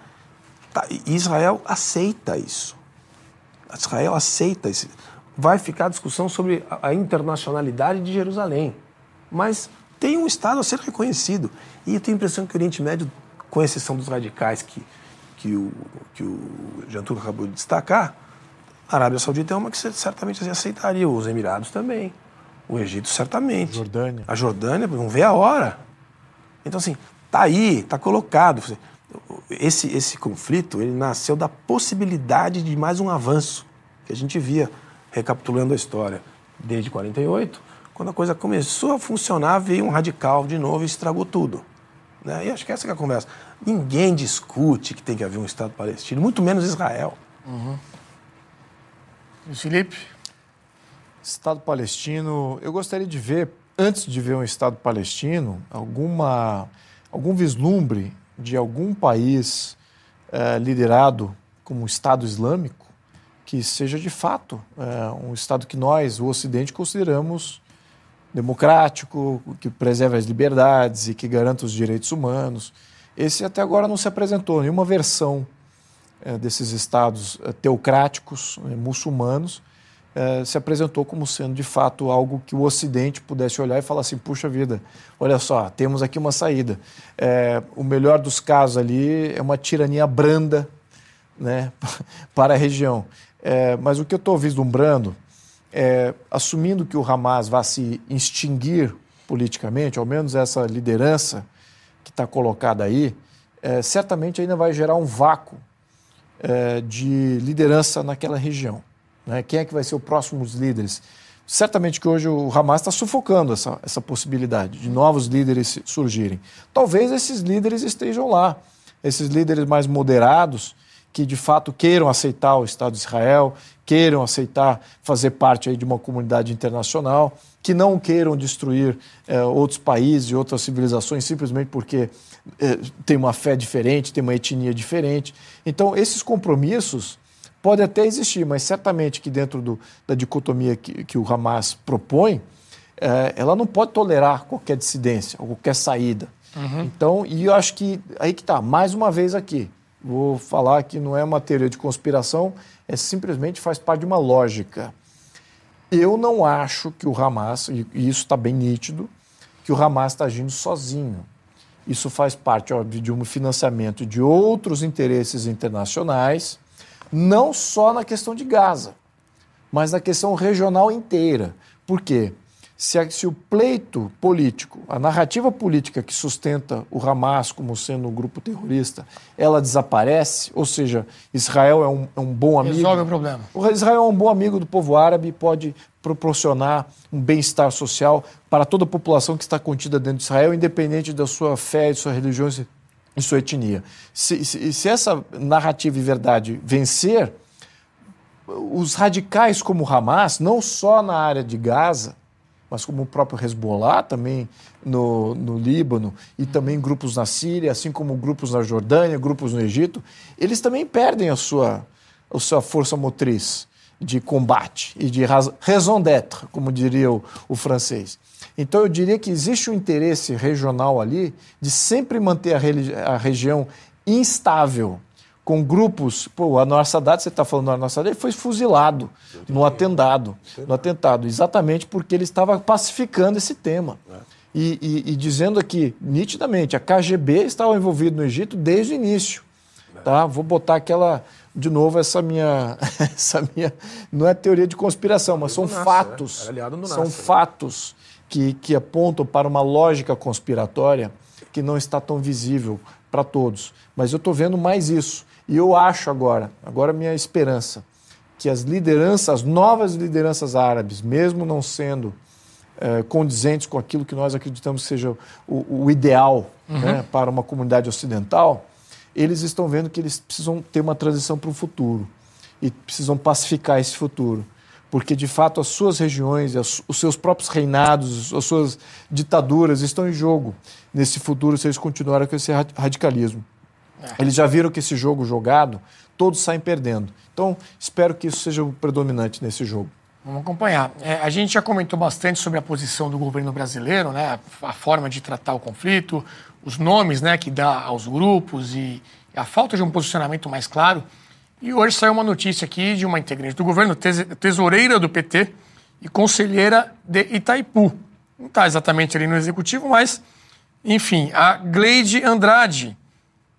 tá, Israel aceita isso. Israel aceita isso. Vai ficar a discussão sobre a, a internacionalidade de Jerusalém. Mas tem um Estado a ser reconhecido. E eu tenho a impressão que o Oriente Médio, com exceção dos radicais que, que o, que o Jantur acabou de destacar, a Arábia Saudita é uma que certamente aceitaria, os Emirados também, o Egito certamente. Jordânia. A Jordânia, não vê a hora. Então, assim, tá aí, tá colocado. Esse, esse conflito, ele nasceu da possibilidade de mais um avanço que a gente via, recapitulando a história, desde 48, quando a coisa começou a funcionar, veio um radical de novo e estragou tudo. Né? E acho que essa que é a conversa. Ninguém discute que tem que haver um Estado palestino, muito menos Israel. Uhum. E Felipe? Estado palestino, eu gostaria de ver, antes de ver um Estado palestino, alguma, algum vislumbre de algum país eh, liderado como um Estado Islâmico que seja de fato eh, um Estado que nós, o Ocidente, consideramos democrático, que preserve as liberdades e que garanta os direitos humanos. Esse até agora não se apresentou nenhuma versão é, desses estados é, teocráticos, é, muçulmanos, se apresentou como sendo de fato algo que o Ocidente pudesse olhar e falar assim: puxa vida, olha só, temos aqui uma saída. o melhor dos casos ali é uma tirania branda né, para a região. mas o que eu estou vislumbrando é, assumindo que o Hamas vai se extinguir politicamente, ao menos essa liderança que está colocada aí, é, certamente ainda vai gerar um vácuo é, de liderança naquela região. Né? Quem é que vai ser os próximos líderes? Certamente que hoje o Hamas está sufocando essa, essa possibilidade de novos líderes surgirem. Talvez esses líderes estejam lá, esses líderes mais moderados, que de fato queiram aceitar o Estado de Israel, queiram aceitar fazer parte aí de uma comunidade internacional, que não queiram destruir eh, outros países e outras civilizações simplesmente porque eh, tem uma fé diferente, tem uma etnia diferente. Então, esses compromissos podem até existir, mas certamente que dentro do, da dicotomia que, que, o Hamas propõe, eh, ela não pode tolerar qualquer dissidência, qualquer saída. Uhum. Então, e eu acho que aí que está, mais uma vez aqui, vou falar que não é uma teoria de conspiração, é simplesmente faz parte de uma lógica. Eu não acho que o Hamas, e isso está bem nítido, que o Hamas está agindo sozinho. Isso faz parte óbvio, de um financiamento de outros interesses internacionais, não só na questão de Gaza, mas na questão regional inteira. Por quê? Se, se, o pleito político, a narrativa política que sustenta o Hamas como sendo um grupo terrorista, ela desaparece, ou seja, Israel é um, é um bom amigo. Resolve o problema. O Israel é um bom amigo do povo árabe e pode proporcionar um bem-estar social para toda a população que está contida dentro de Israel, independente da sua fé, de sua religião e sua etnia. Se, se, se essa narrativa e verdade vencer, os radicais como o Hamas, não só na área de Gaza, mas como o próprio Hezbollah também no, no Líbano e também grupos na Síria, assim como grupos na Jordânia, grupos no Egito, eles também perdem a sua, a sua força motriz de combate e de raison d'être, como diria o, o francês. Então eu diria que existe um interesse regional ali de sempre manter a, a região instável com grupos. Pô, o Anwar Sadat, você está falando do Anwar Sadat, ele foi fuzilado no atentado, no atentado, exatamente porque ele estava pacificando esse tema. É. E, e, e, dizendo aqui, nitidamente, a KGB estava envolvida no Egito desde o início. É. Tá? Vou botar aquela, de novo, essa minha, essa minha. Não é teoria de conspiração, mas são Nasser, fatos. Né? São fatos que, que apontam para uma lógica conspiratória que não está tão visível para todos. Mas eu estou vendo mais isso. E eu acho agora, agora minha esperança, que as lideranças, as novas lideranças árabes, mesmo não sendo é, condizentes com aquilo que nós acreditamos seja o, o ideal uhum. né, para uma comunidade ocidental, eles estão vendo que eles precisam ter uma transição para o futuro e precisam pacificar esse futuro. Porque, de fato, as suas regiões, os seus próprios reinados, as suas ditaduras estão em jogo nesse futuro se eles continuarem com esse radicalismo. É. Eles já viram que esse jogo jogado, todos saem perdendo. Então, espero que isso seja o predominante nesse jogo. Vamos acompanhar. É, a gente já comentou bastante sobre a posição do governo brasileiro, né, a, a, forma de tratar o conflito, os nomes né, que dá aos grupos e a falta de um posicionamento mais claro. E hoje saiu uma notícia aqui de uma integrante do governo, tesoureira do PT e conselheira de Itaipu. Não está exatamente ali no executivo, mas, enfim, a Gleide Andrade,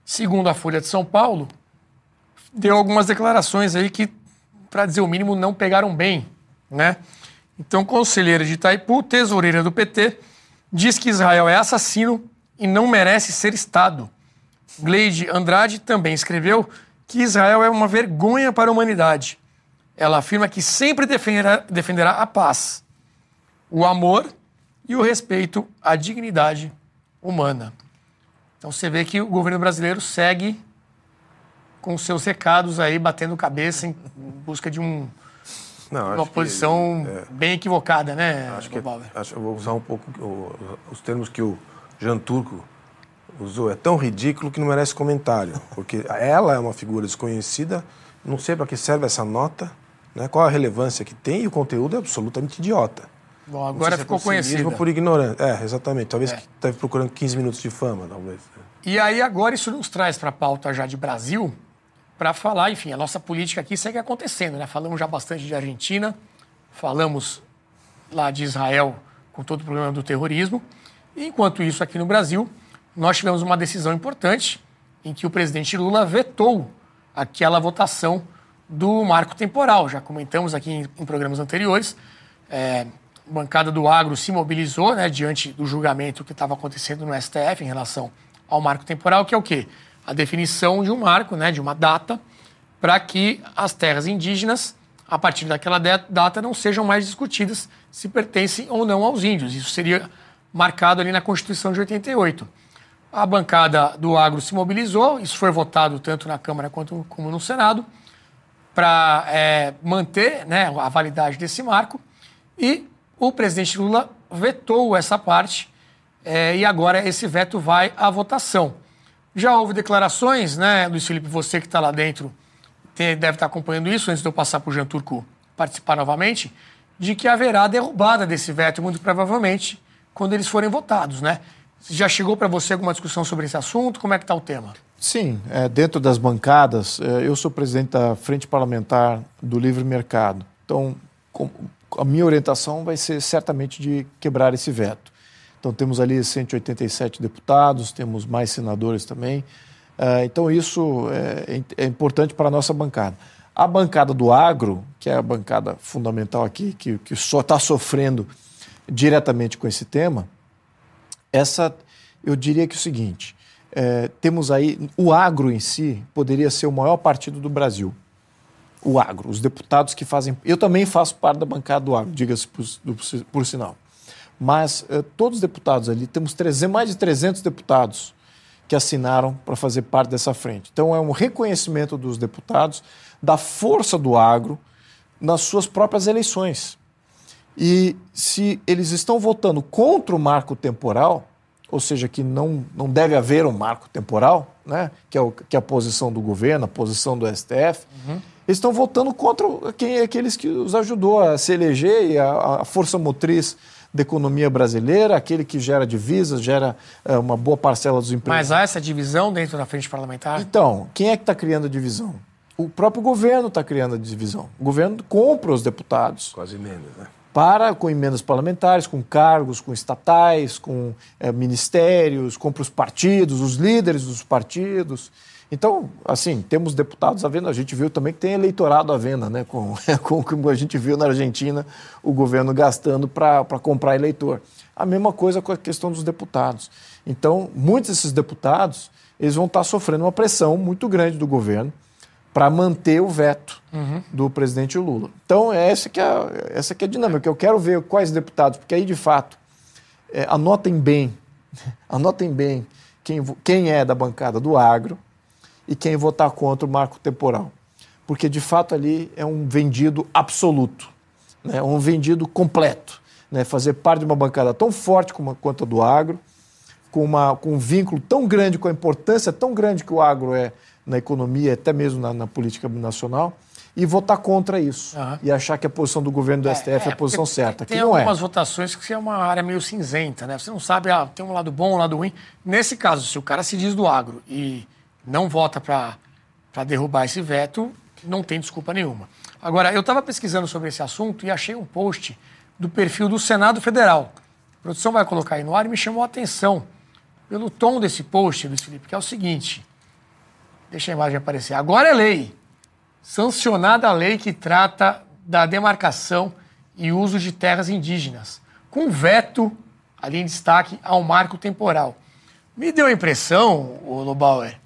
segundo a Folha de São Paulo, deu algumas declarações aí que, para dizer o mínimo, não pegaram bem né? Então, conselheira de Itaipu, tesoureira do PT, diz que Israel é assassino e não merece ser Estado. Gleide Andrade também escreveu que Israel é uma vergonha para a humanidade. Ela afirma que sempre defenderá, defenderá a paz, o amor e o respeito à dignidade humana. Então você vê que o governo brasileiro segue com seus recados aí, batendo cabeça em busca de um, não, uma posição que, é, bem equivocada, né, acho que, acho, Eu vou usar um pouco o, os termos que o Jean Turco usou. É tão ridículo que não merece comentário, porque ela é uma figura desconhecida, não sei para que serve essa nota, né, qual a relevância que tem, e o conteúdo é absolutamente idiota. Bom, agora se ficou é conhecido. por ignorância. É, exatamente. Talvez é. esteve procurando 15 minutos de fama, talvez. E aí agora isso nos traz para a pauta já de Brasil, para falar, enfim, a nossa política aqui segue acontecendo, né? Falamos já bastante de Argentina, falamos lá de Israel com todo o problema do terrorismo. E, enquanto isso, aqui no Brasil, nós tivemos uma decisão importante em que o presidente Lula vetou aquela votação do marco temporal. Já comentamos aqui em, em programas anteriores. É, bancada do agro se mobilizou né, diante do julgamento que estava acontecendo no STF em relação ao marco temporal, que é o quê? a definição de um marco, né, de uma data, para que as terras indígenas, a partir daquela data, não sejam mais discutidas se pertencem ou não aos índios. Isso seria marcado ali na Constituição de 88. A bancada do agro se mobilizou, isso foi votado tanto na Câmara quanto como no Senado, para é, manter né, a validade desse marco. E o presidente Lula vetou essa parte, é, e agora esse veto vai à votação. Já houve declarações, né, Luiz Felipe, você que está lá dentro, deve estar tá acompanhando isso, antes de eu passar para o Jean Turco participar novamente, de que haverá derrubada desse veto, muito provavelmente, quando eles forem votados, né? Já chegou para você alguma discussão sobre esse assunto? Como é que está o tema? Sim, é, dentro das bancadas, é, eu sou presidente da Frente Parlamentar do Livre Mercado. Então, com, a minha orientação vai ser certamente de quebrar esse veto. Então, temos ali 187 deputados, temos mais senadores também. Uh, então, isso é, é importante para a nossa bancada. A bancada do agro, que é a bancada fundamental aqui, que, que só está sofrendo diretamente com esse tema, essa, eu diria que é o seguinte: é, temos aí. O agro em si poderia ser o maior partido do Brasil. O agro, os deputados que fazem. Eu também faço parte da bancada do agro, diga-se por, por sinal mas eh, todos os deputados ali, temos 300, mais de 300 deputados que assinaram para fazer parte dessa frente. Então é um reconhecimento dos deputados da força do agro nas suas próprias eleições. E se eles estão votando contra o marco temporal, ou seja, que não, não deve haver um marco temporal, né, que, é o, que é a posição do governo, a posição do STF, uhum. Eles estão votando contra quem, aqueles que os ajudou a se eleger e a, a força motriz da economia brasileira, aquele que gera divisas, gera é, uma boa parcela dos empregos. Mas há essa divisão dentro da frente parlamentar? Então, quem é que está criando a divisão? O próprio governo está criando a divisão. O governo compra os deputados. Quase menos, né? Para com emendas parlamentares, com cargos, com estatais, com é, ministérios, com os partidos, os líderes dos partidos. Então, assim, temos deputados à venda, a gente viu também que tem eleitorado à venda, né? Com, com como a gente viu na Argentina, o governo gastando para comprar eleitor. A mesma coisa com a questão dos deputados. Então, muitos desses deputados, eles vão estar sofrendo uma pressão muito grande do governo para manter o veto uhum. do presidente Lula. Então, essa que, é, essa que é a dinâmica. Eu quero ver quais deputados, porque aí, de fato, é, anotem bem, anotem bem quem, quem é da bancada do agro, e quem votar contra o marco temporal. Porque, de fato, ali é um vendido absoluto, né? um vendido completo. Né? Fazer parte de uma bancada tão forte como a conta do agro, com, uma, com um vínculo tão grande, com a importância tão grande que o agro é na economia, até mesmo na, na política nacional, e votar contra isso. Uhum. E achar que a posição do governo do STF é, é a posição certa. Tem, que não é. algumas votações que é uma área meio cinzenta, né? Você não sabe, ah, tem um lado bom, um lado ruim. Nesse caso, se o cara se diz do agro e não vota para derrubar esse veto, não tem desculpa nenhuma. Agora, eu estava pesquisando sobre esse assunto e achei um post do perfil do Senado Federal. A produção vai colocar aí no ar e me chamou a atenção pelo tom desse post, Luiz Felipe, que é o seguinte. Deixa a imagem aparecer. Agora é lei. Sancionada a lei que trata da demarcação e uso de terras indígenas, com veto, ali em destaque, ao marco temporal. Me deu a impressão, o Lobauer,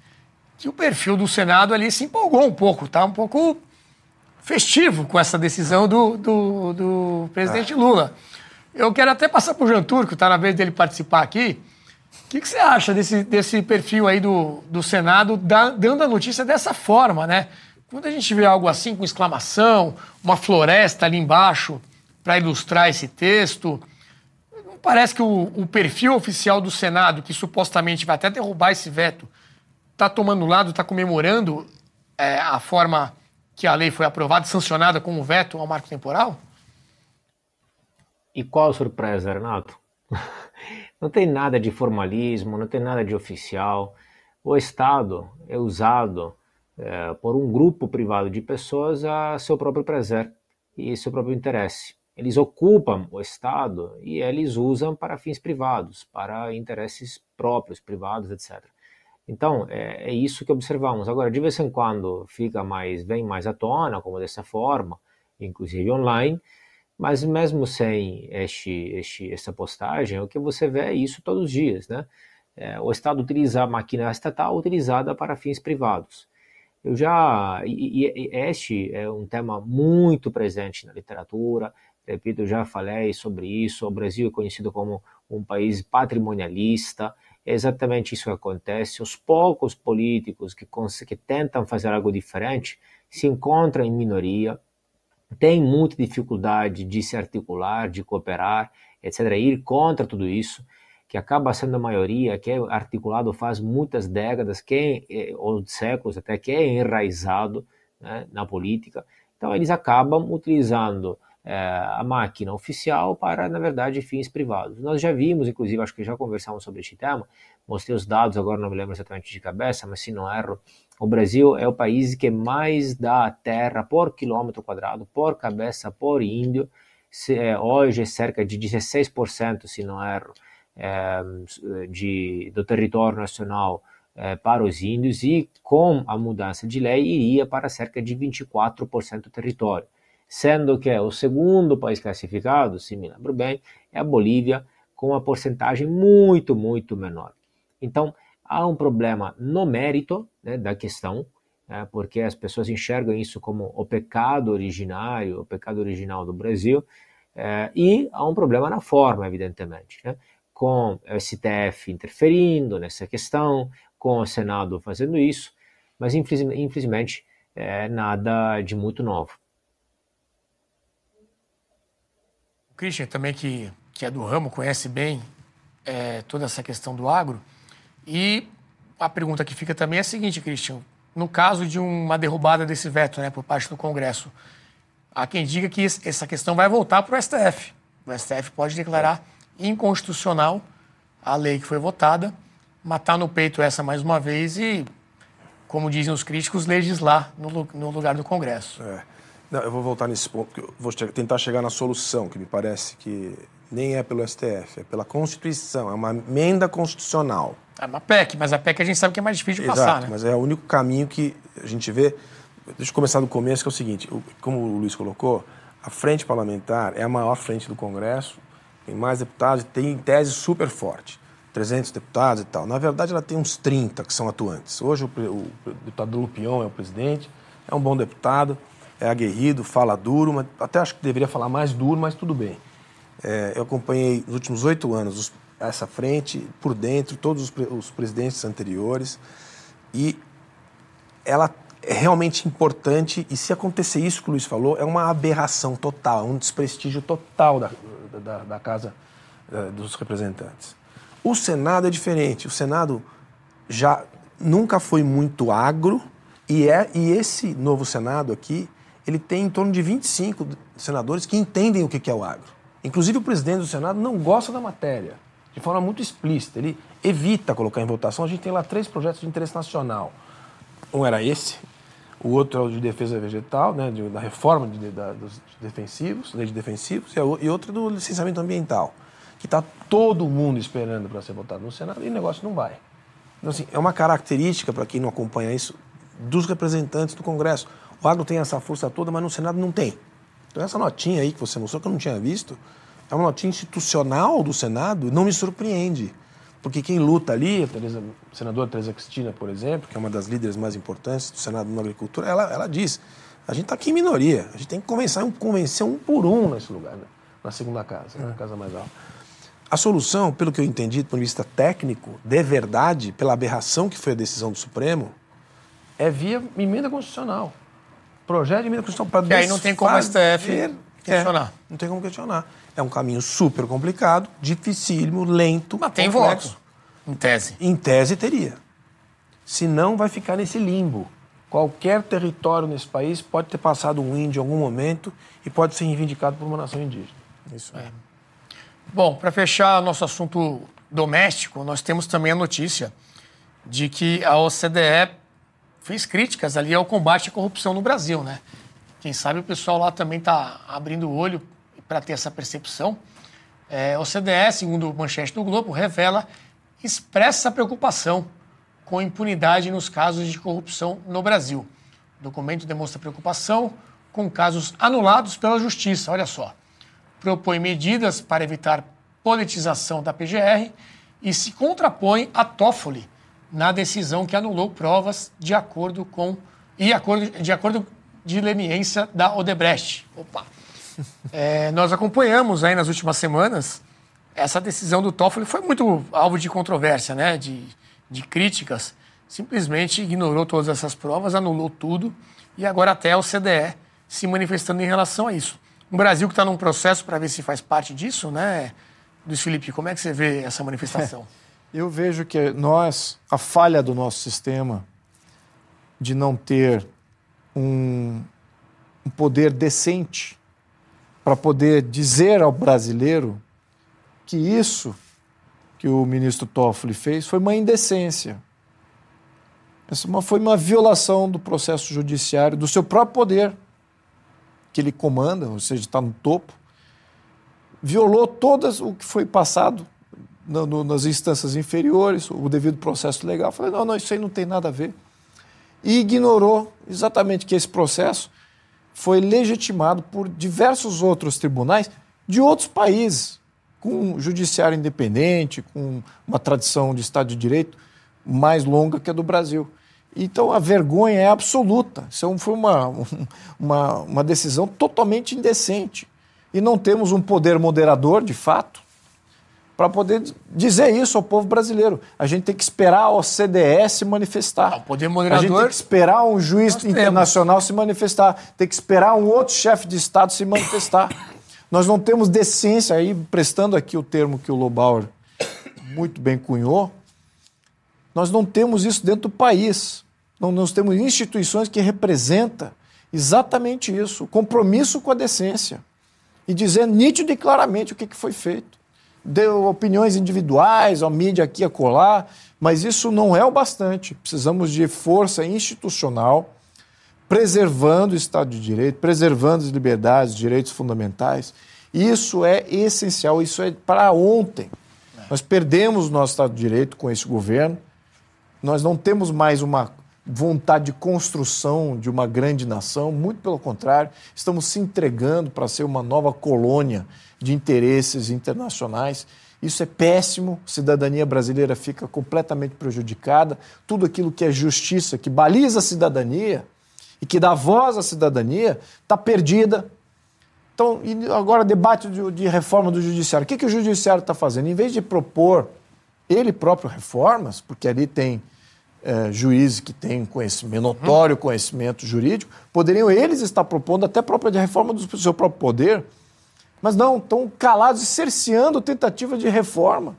que o perfil do Senado ali se empolgou um pouco, tá um pouco festivo com essa decisão do, do, do presidente ah. Lula. Eu quero até passar para o Jean Turco, está na vez dele participar aqui. O que, que, você acha desse, desse perfil aí do, do Senado da, dando a notícia dessa forma, né? Quando a gente vê algo assim com exclamação, uma floresta ali embaixo para ilustrar esse texto, não parece que o, o perfil oficial do Senado, que supostamente vai até derrubar esse veto, está tomando lado, está comemorando é, a forma que a lei foi aprovada sancionada com veto ao marco temporal? E qual a surpresa, Renato? Não tem nada de formalismo, não tem nada de oficial. O Estado é usado é, por um grupo privado de pessoas a seu próprio prazer e seu próprio interesse. Eles ocupam o Estado e eles usam para fins privados, para interesses próprios, privados, etc. Então, é, é, isso que observamos. Agora, de vez em quando fica mais, vem mais à tona, como dessa forma, inclusive online, mas mesmo sem este, este, essa postagem, o que você vê é isso todos os dias, né? É, o Estado utiliza a máquina estatal utilizada para fins privados. Eu já, e, e este é um tema muito presente na literatura, repito, eu já falei sobre isso, o Brasil é conhecido como um país patrimonialista, é exatamente isso que acontece. Os poucos políticos que, que tentam fazer algo diferente se encontram em minoria, têm muita dificuldade de se articular, de cooperar, etc. Ir contra tudo isso, que acaba sendo a maioria, que é articulado faz muitas décadas, que é, ou séculos até, que é enraizado né, na política. Então, eles acabam utilizando é, a máquina oficial para, na verdade, fins privados. Nós já vimos, inclusive, acho que já conversamos sobre este tema, mostrei os dados, agora não me lembro exatamente de cabeça, mas se não erro, o Brasil é o país que mais dá terra por quilômetro quadrado, por cabeça, por índio. Se, é, hoje é cerca de 16%, se não erro, é, de, do território nacional é, para os índios e com a mudança de lei iria para cerca de 24% do território sendo que o segundo país classificado, se me lembro bem, é a Bolívia, com uma porcentagem muito, muito menor. Então, há um problema no mérito né, da questão, né, porque as pessoas enxergam isso como o pecado originário, o pecado original do Brasil, é, e há um problema na forma, evidentemente, né, com o STF interferindo nessa questão, com o Senado fazendo isso, mas infelizmente é nada de muito novo. O Christian também, que, que é do ramo, conhece bem é, toda essa questão do agro. E a pergunta que fica também é a seguinte, Christian. No caso de uma derrubada desse veto né, por parte do Congresso, há quem diga que essa questão vai voltar para o STF. O STF pode declarar inconstitucional a lei que foi votada, matar no peito essa mais uma vez e, como dizem os críticos, legislar no, no lugar do Congresso. É. Não, eu vou voltar nesse ponto, porque eu vou tentar chegar na solução, que me parece que nem é pelo STF, é pela Constituição, é uma emenda constitucional. É uma PEC, mas a PEC a gente sabe que é mais difícil de Exato, passar, né? mas é o único caminho que a gente vê. Deixa eu começar do começo, que é o seguinte: como o Luiz colocou, a frente parlamentar é a maior frente do Congresso, tem mais deputados, tem em tese super forte. 300 deputados e tal. Na verdade, ela tem uns 30 que são atuantes. Hoje, o, o, o deputado Lupion é o presidente, é um bom deputado, é aguerrido, fala duro, mas até acho que deveria falar mais duro, mas tudo bem. É, eu acompanhei nos últimos oito anos os, essa frente por dentro, todos os, os presidentes anteriores, e ela é realmente importante. E se acontecer isso que o Luiz falou, é uma aberração total, um desprestígio total da, da, da Casa eh, dos Representantes. O Senado é diferente. O Senado já nunca foi muito agro e, é, e esse novo Senado aqui, ele tem em torno de 25 senadores que entendem o que é o agro. Inclusive o presidente do Senado não gosta da matéria, de forma muito explícita. Ele evita colocar em votação. A gente tem lá três projetos de interesse nacional. Um era esse, o outro é o de defesa vegetal, né, de, da reforma de, da, dos defensivos, lei de defensivos, e, e outro é do licenciamento ambiental que está todo mundo esperando para ser votado no Senado e o negócio não vai. Então, assim, é uma característica, para quem não acompanha isso, dos representantes do Congresso. O agro tem essa força toda, mas no Senado não tem. Então, essa notinha aí que você mostrou, que eu não tinha visto, é uma notinha institucional do Senado, não me surpreende. Porque quem luta ali, a, Tereza, a senadora Teresa Cristina, por exemplo, que é uma das líderes mais importantes do Senado na agricultura, ela, ela diz: a gente está aqui em minoria, a gente tem que convencer, convencer um por um nesse lugar, né? na segunda casa, é. na casa mais alta. A solução, pelo que eu entendi do ponto de vista técnico, de verdade, pela aberração que foi a decisão do Supremo, é via emenda constitucional. Projeto de emenda constitucional para E aí não tem como a STF questionar. É, não tem como questionar. É um caminho super complicado, dificílimo, lento. Mas tem voto, em tese. Em tese teria. Se não, vai ficar nesse limbo. Qualquer território nesse país pode ter passado um índio em algum momento e pode ser reivindicado por uma nação indígena. Isso é. Bom, para fechar nosso assunto doméstico, nós temos também a notícia de que a OCDE fez críticas ali ao combate à corrupção no Brasil, né? Quem sabe o pessoal lá também está abrindo o olho para ter essa percepção. É, a OCDE, segundo o manchete do Globo, revela expressa preocupação com impunidade nos casos de corrupção no Brasil. O documento demonstra preocupação com casos anulados pela Justiça. Olha só propõe medidas para evitar politização da PGR e se contrapõe a Toffoli na decisão que anulou provas de acordo com e acordo, de acordo de leniência da Odebrecht. Opa. É, nós acompanhamos aí nas últimas semanas essa decisão do Toffoli foi muito alvo de controvérsia, né? De, de críticas. Simplesmente ignorou todas essas provas, anulou tudo e agora até o CDE se manifestando em relação a isso. O Brasil que está num processo para ver se faz parte disso, né? Luiz Felipe, como é que você vê essa manifestação? É, eu vejo que nós, a falha do nosso sistema de não ter um, um poder decente para poder dizer ao brasileiro que isso que o ministro Toffoli fez foi uma indecência. Essa foi uma violação do processo judiciário, do seu próprio poder que ele comanda, ou seja, está no topo, violou todas o que foi passado no, no, nas instâncias inferiores, o devido processo legal. Falei, não, não, isso aí não tem nada a ver. E ignorou exatamente que esse processo foi legitimado por diversos outros tribunais de outros países, com um judiciário independente, com uma tradição de Estado de Direito mais longa que a do Brasil. Então a vergonha é absoluta. Isso foi uma, uma, uma decisão totalmente indecente. E não temos um poder moderador, de fato, para poder dizer isso ao povo brasileiro. A gente tem que esperar a OCDE se manifestar. O poder moderador. A gente tem que esperar um juiz internacional temos. se manifestar. Tem que esperar um outro chefe de Estado se manifestar. Nós não temos decência aí, prestando aqui o termo que o Lobauer muito bem cunhou, nós não temos isso dentro do país. Não, nós temos instituições que representam exatamente isso, o compromisso com a decência. E dizer nítido e claramente o que, que foi feito. Deu opiniões individuais, a mídia aqui a colar, mas isso não é o bastante. Precisamos de força institucional, preservando o Estado de Direito, preservando as liberdades, direitos fundamentais. Isso é essencial, isso é para ontem. Nós perdemos o nosso Estado de Direito com esse governo, nós não temos mais uma vontade de construção de uma grande nação, muito pelo contrário, estamos se entregando para ser uma nova colônia de interesses internacionais. Isso é péssimo, a cidadania brasileira fica completamente prejudicada. Tudo aquilo que é justiça, que baliza a cidadania e que dá voz à cidadania, está perdida. Então, agora debate de, de, reforma do judiciário. O que, que o judiciário está fazendo? Em vez de propor ele próprio reformas, porque ali tem é, juízes que têm conhecimento, notório conhecimento jurídico, poderiam eles estar propondo até própria de reforma do seu próprio poder, mas não, estão calados e cerceando tentativa de reforma,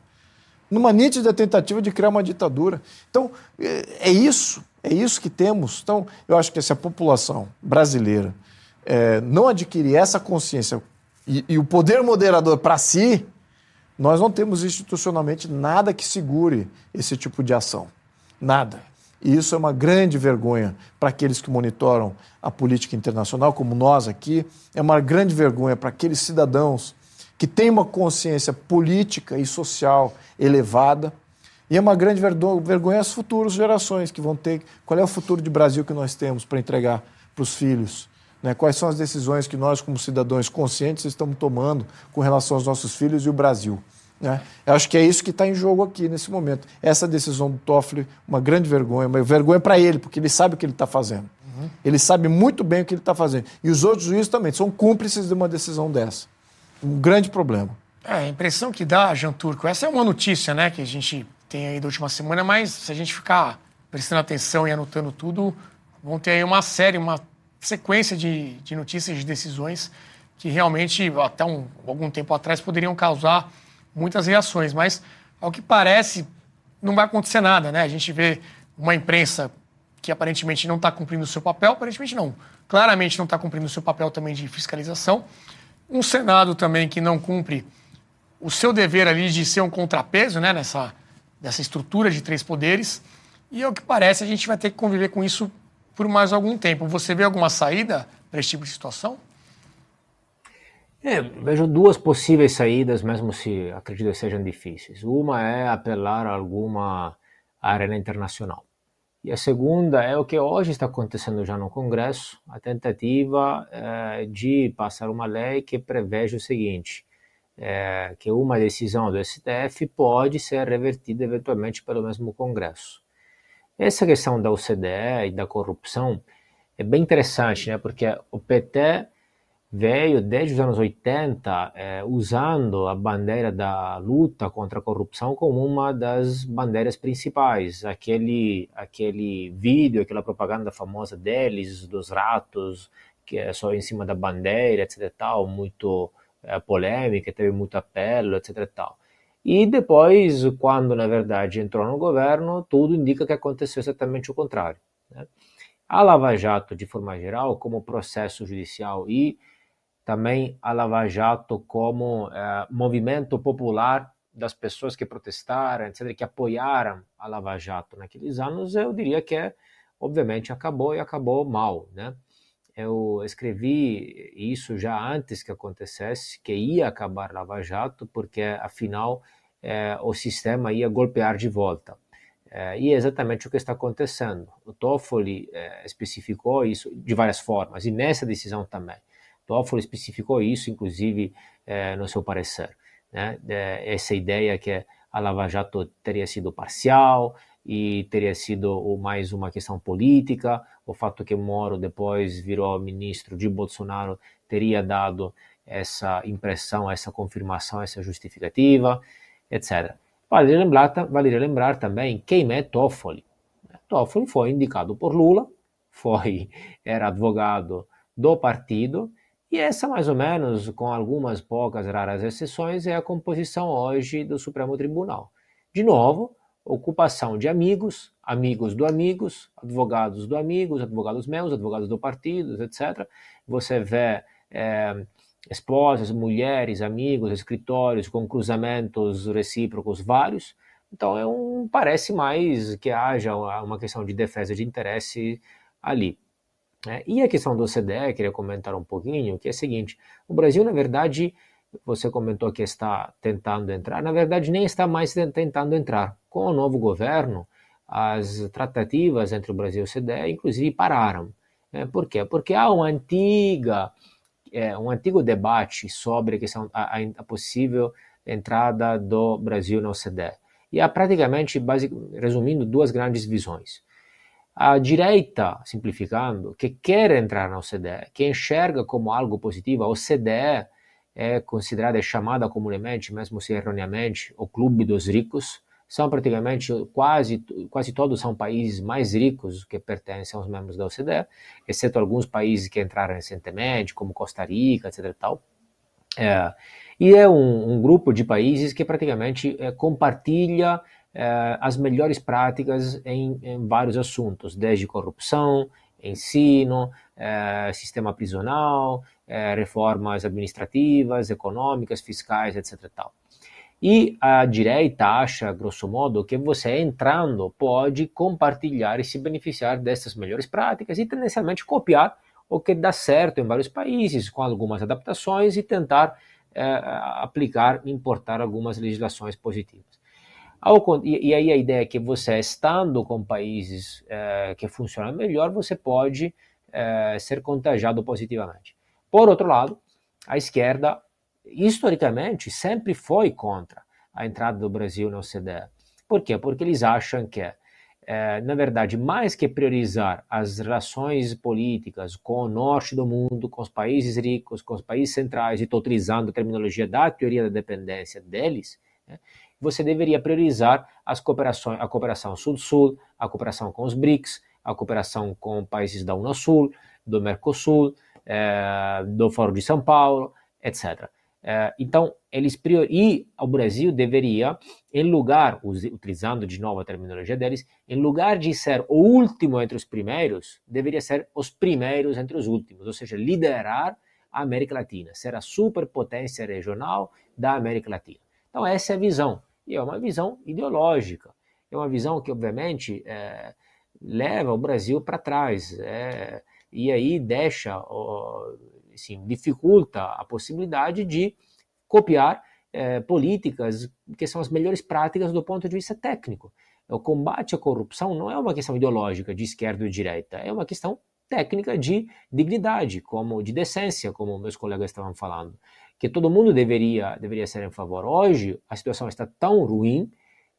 numa nítida tentativa de criar uma ditadura. Então, é, é isso, é isso que temos. Então, eu acho que se a população brasileira é, não adquirir essa consciência e, e o poder moderador para si, nós não temos institucionalmente nada que segure esse tipo de ação. Nada. E isso é uma grande vergonha para aqueles que monitoram a política internacional, como nós aqui. É uma grande vergonha para aqueles cidadãos que têm uma consciência política e social elevada. E é uma grande vergonha às futuras gerações que vão ter. Qual é o futuro de Brasil que nós temos para entregar para os filhos? Né? Quais são as decisões que nós, como cidadãos conscientes, estamos tomando com relação aos nossos filhos e o Brasil? Né? Eu acho que é isso que está em jogo aqui nesse momento. Essa decisão do Toffoli, uma grande vergonha, uma vergonha para ele, porque ele sabe o que ele está fazendo. Uhum. Ele sabe muito bem o que ele está fazendo. E os outros juízes também são cúmplices de uma decisão dessa. Um grande problema. É, a impressão que dá, Jean Turco, essa é uma notícia né, que a gente tem aí da última semana, mas se a gente ficar prestando atenção e anotando tudo, vão ter aí uma série, uma sequência de, de notícias, de decisões que realmente, até um, algum tempo atrás, poderiam causar muitas reações, mas ao que parece não vai acontecer nada, né? A gente vê uma imprensa que aparentemente não está cumprindo o seu papel, aparentemente não, claramente não está cumprindo o seu papel também de fiscalização, um Senado também que não cumpre o seu dever ali de ser um contrapeso, né? Nessa dessa estrutura de três poderes e ao que parece a gente vai ter que conviver com isso por mais algum tempo. Você vê alguma saída para esse tipo de situação? É, vejo duas possíveis saídas, mesmo se acredito que sejam difíceis. Uma é apelar a alguma arena internacional. E a segunda é o que hoje está acontecendo já no Congresso, a tentativa é, de passar uma lei que preveja o seguinte, é, que uma decisão do STF pode ser revertida eventualmente pelo mesmo Congresso. Essa questão da OCDE e da corrupção é bem interessante, né? porque o PT veio desde os anos 80 é, usando a bandeira da luta contra a corrupção como uma das bandeiras principais. Aquele, aquele vídeo, aquela propaganda famosa deles, dos ratos, que é só em cima da bandeira, etc. Tal, muito é, polêmica, teve muito apelo, etc. Tal. E depois, quando na verdade entrou no governo, tudo indica que aconteceu exatamente o contrário. Né? A Lava Jato, de forma geral, como processo judicial e também a Lava Jato como eh, movimento popular das pessoas que protestaram, etc., que apoiaram a Lava Jato naqueles anos, eu diria que, é, obviamente, acabou e acabou mal, né? Eu escrevi isso já antes que acontecesse, que ia acabar Lava Jato, porque, afinal, eh, o sistema ia golpear de volta. Eh, e é exatamente o que está acontecendo. O Toffoli especificou isso de várias formas, e nessa decisão também. Toffoli especificou isso, inclusive, eh, no seu parecer. Né? essa ideia que a Lava Jato teria sido parcial e teria sido mais uma questão política, o fato que Moro depois virou ministro de Bolsonaro teria dado essa impressão, essa confirmação, essa justificativa, etc. Vale lembrar, vale lembrar também quem é Toffoli. Toffoli foi indicado por Lula, foi era advogado do partido e essa, mais ou menos, com algumas poucas raras exceções, é a composição hoje do Supremo Tribunal. De novo, ocupação de amigos, amigos do amigos, advogados do amigos, advogados meus, advogados do partido, etc. Você vê é, esposas, mulheres, amigos, escritórios com cruzamentos recíprocos vários. Então, é um, parece mais que haja uma questão de defesa de interesse ali. É, e a questão do OCDE, queria comentar um pouquinho, que é o seguinte, o Brasil, na verdade, você comentou que está tentando entrar, na verdade nem está mais tentando entrar. Com o novo governo, as tratativas entre o Brasil e o OCDE, inclusive, pararam. É, por quê? Porque há uma antiga, é, um antigo debate sobre a, questão, a, a possível entrada do Brasil na OCDE. E há praticamente, resumindo, duas grandes visões. A direita, simplificando, que quer entrar na OCDE, que enxerga como algo positivo, a OCDE é considerada, é chamada comumente, mesmo se erroneamente, o clube dos ricos, são praticamente quase, quase todos são países mais ricos que pertencem aos membros da OCDE, exceto alguns países que entraram recentemente, como Costa Rica, etc. E, tal. É, e é um, um, grupo de países que praticamente é, compartilha eh, as melhores práticas em, em, vários assuntos, desde corrupção, ensino, eh, sistema prisional, eh, reformas administrativas, econômicas, fiscais, etc. Tal. E a direita acha, grosso modo, que você entrando pode compartilhar e se beneficiar dessas melhores práticas e tendencialmente copiar o que dá certo em vários países, com algumas adaptações e tentar aplicar, importar algumas legislações positivas. E, e, aí a ideia é que você, estando com países é, que funcionam melhor, você pode é, ser contagiado positivamente. Por outro lado, a esquerda, historicamente, sempre foi contra a entrada do Brasil na OCDE. Por quê? Porque eles acham que, é, na verdade, mais que priorizar as relações políticas com o norte do mundo, com os países ricos, com os países centrais, e estou utilizando a terminologia da teoria da dependência deles, né, você deveria priorizar as cooperações, a cooperação Sul-Sul, a cooperação com os BRICS, a cooperação com países da Unasul, do Mercosul, é, do Fórum de São Paulo, etc. É, eh, então, eles prior... e o Brasil deveria, em lugar, utilizando de novo a terminologia deles, em lugar de ser o último entre os primeiros, deveria ser os primeiros entre os últimos, ou seja, liderar a América Latina, ser a superpotência regional da América Latina. Então, essa é a visão. E é uma visão ideológica. É uma visão que, obviamente, é, leva o Brasil para trás. É, e aí deixa, assim, dificulta a possibilidade de copiar é, políticas que são as melhores práticas do ponto de vista técnico. O combate à corrupção não é uma questão ideológica de esquerda ou direita, é uma questão técnica de dignidade, como de decência, como meus colegas estavam falando que todo mundo deveria, deveria ser em favor. Hoje, a situação está tão ruim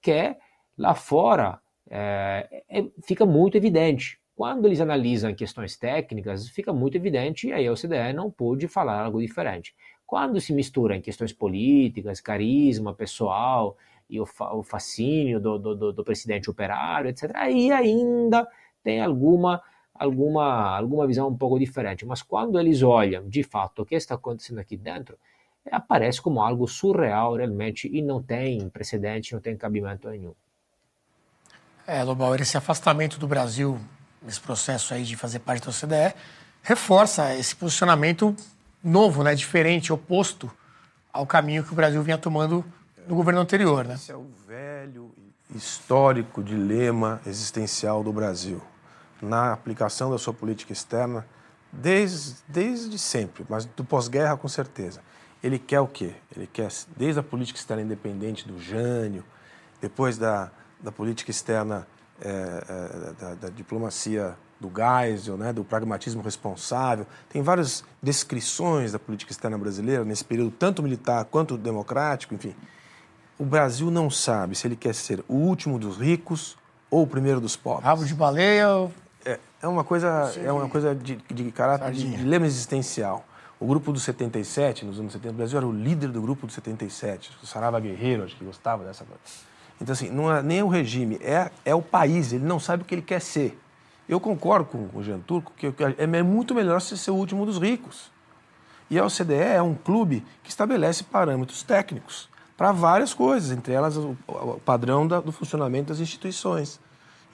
que lá fora é, é, fica muito evidente. Quando eles analisam questões técnicas, fica muito evidente e aí a OCDE não pôde falar algo diferente. Quando se mistura em questões políticas, carisma pessoal e o, fa o fascínio do, do, do presidente operário, etc., aí ainda tem alguma alguma, alguma visão um pouco diferente. Mas quando eles olham de fato o que está acontecendo aqui dentro, aparece como algo surreal realmente e não tem precedente, não tem cabimento nenhum. É, Lobauer, esse afastamento do Brasil nesse processo aí de fazer parte da OCDE reforça esse posicionamento novo, né, diferente, oposto ao caminho que o Brasil vinha tomando no governo anterior, né? Esse é o velho histórico dilema existencial do Brasil na aplicação da sua política externa desde, desde sempre, mas do pós-guerra com certeza. Ele quer o quê? Ele quer, desde a política externa independente do Jânio, depois da, da política externa é, é, da, da, diplomacia do Geisel, né, do pragmatismo responsável. Tem várias descrições da política externa brasileira nesse período, tanto militar quanto democrático, enfim. O Brasil não sabe se ele quer ser o último dos ricos ou o primeiro dos pobres. Rabo de baleia é, é uma coisa, é uma coisa de, de caráter de dilema existencial. O grupo do 77, nos anos 70, o Brasil era o líder do grupo do 77. O Sarava Guerreiro, acho que gostava dessa coisa. Então, assim, não é nem o regime, é, é o país. Ele não sabe o que ele quer ser. Eu concordo com o Jean Turco que é muito melhor ser o último dos ricos. E a OCDE é um clube que estabelece parâmetros técnicos para várias coisas, entre elas o, padrão do funcionamento das instituições.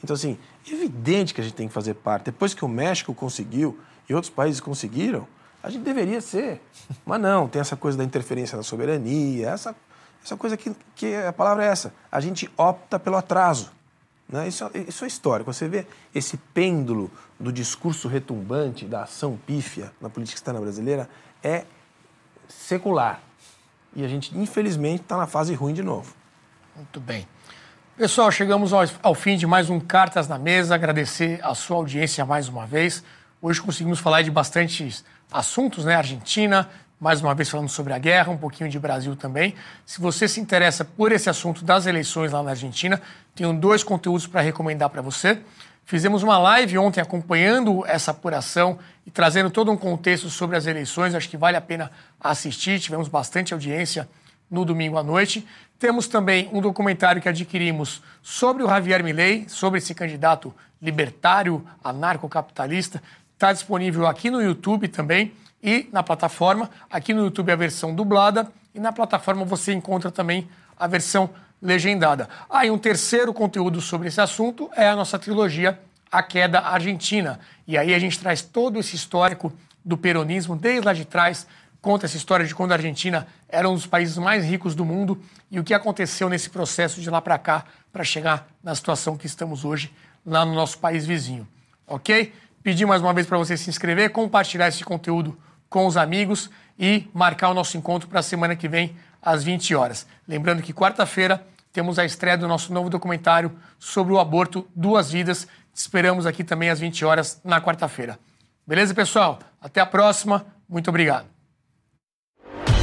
Então, assim, é evidente que a gente tem que fazer parte. Depois que o México conseguiu e outros países conseguiram, a gente deveria ser. Mas não, tem essa coisa da interferência na soberania, essa, essa coisa que, que a palavra é essa. A gente opta pelo atraso. Né? Isso, isso é histórico. Você vê esse pêndulo do discurso retumbante, da ação pífia na política externa brasileira, é secular. E a gente, infelizmente, está na fase ruim de novo. Muito bem. Pessoal, chegamos ao, ao, fim de mais um Cartas na Mesa. Agradecer a sua audiência mais uma vez. Hoje conseguimos falar de bastantes assuntos, né? Argentina, mais uma vez falando sobre a guerra, um pouquinho de Brasil também. Se você se interessa por esse assunto das eleições lá na Argentina, tenho dois conteúdos para recomendar para você. Fizemos uma live ontem acompanhando essa apuração e trazendo todo um contexto sobre as eleições. Acho que vale a pena assistir. Tivemos bastante audiência no domingo à noite. Temos também um documentário que adquirimos sobre o Javier Milei, sobre esse candidato libertário, anarcocapitalista. Está disponível aqui no YouTube também e na plataforma. Aqui no YouTube a versão dublada e na plataforma você encontra também a versão legendada. Ah, e um terceiro conteúdo sobre esse assunto é a nossa trilogia A Queda Argentina. E aí a gente traz todo esse histórico do peronismo desde lá de trás, conta essa história de quando a Argentina era um dos países mais ricos do mundo e o que aconteceu nesse processo de lá para cá para chegar na situação que estamos hoje lá no nosso país vizinho. Ok? Pedir mais uma vez para você se inscrever, compartilhar esse conteúdo com os amigos e marcar o nosso encontro para a semana que vem às 20 horas. Lembrando que quarta-feira temos a estreia do nosso novo documentário sobre o aborto Duas Vidas. Te esperamos aqui também às 20 horas na quarta-feira. Beleza, pessoal? Até a próxima. Muito obrigado.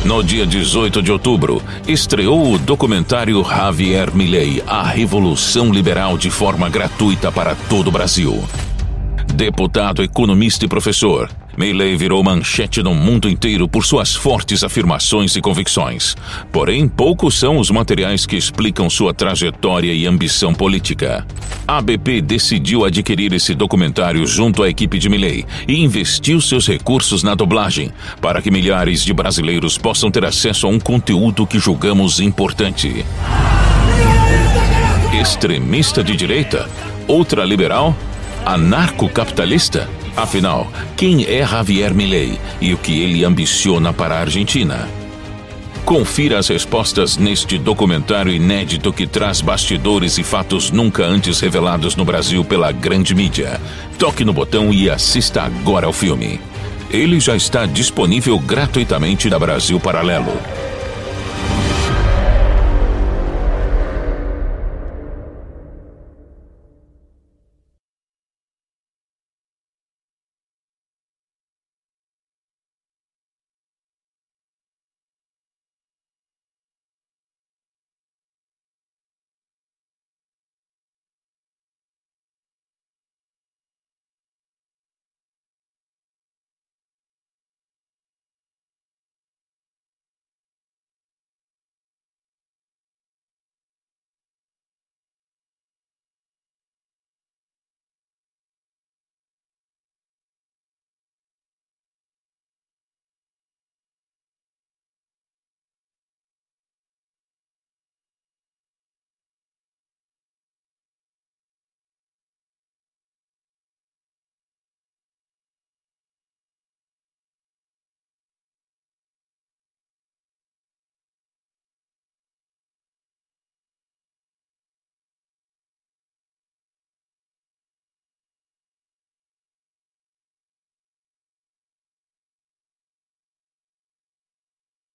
No dia 18 de outubro, estreou o documentário Javier Milei, A Revolução Liberal de forma gratuita para todo o Brasil. Deputado, economista e professor, Meilei virou manchete no mundo inteiro por suas fortes afirmações e convicções. Porém, poucos são os materiais que explicam sua trajetória e ambição política. A BP decidiu adquirir esse documentário junto à equipe de Milley e investiu seus recursos na dublagem para que milhares de brasileiros possam ter acesso a um conteúdo que julgamos importante. Extremista de direita? Ultraliberal? Anarcocapitalista? Afinal, quem é Javier Milei e o que ele ambiciona para a Argentina? Confira as respostas neste documentário inédito que traz bastidores e fatos nunca antes revelados no Brasil pela grande mídia. Toque no botão e assista agora ao filme. Ele já está disponível gratuitamente da Brasil Paralelo.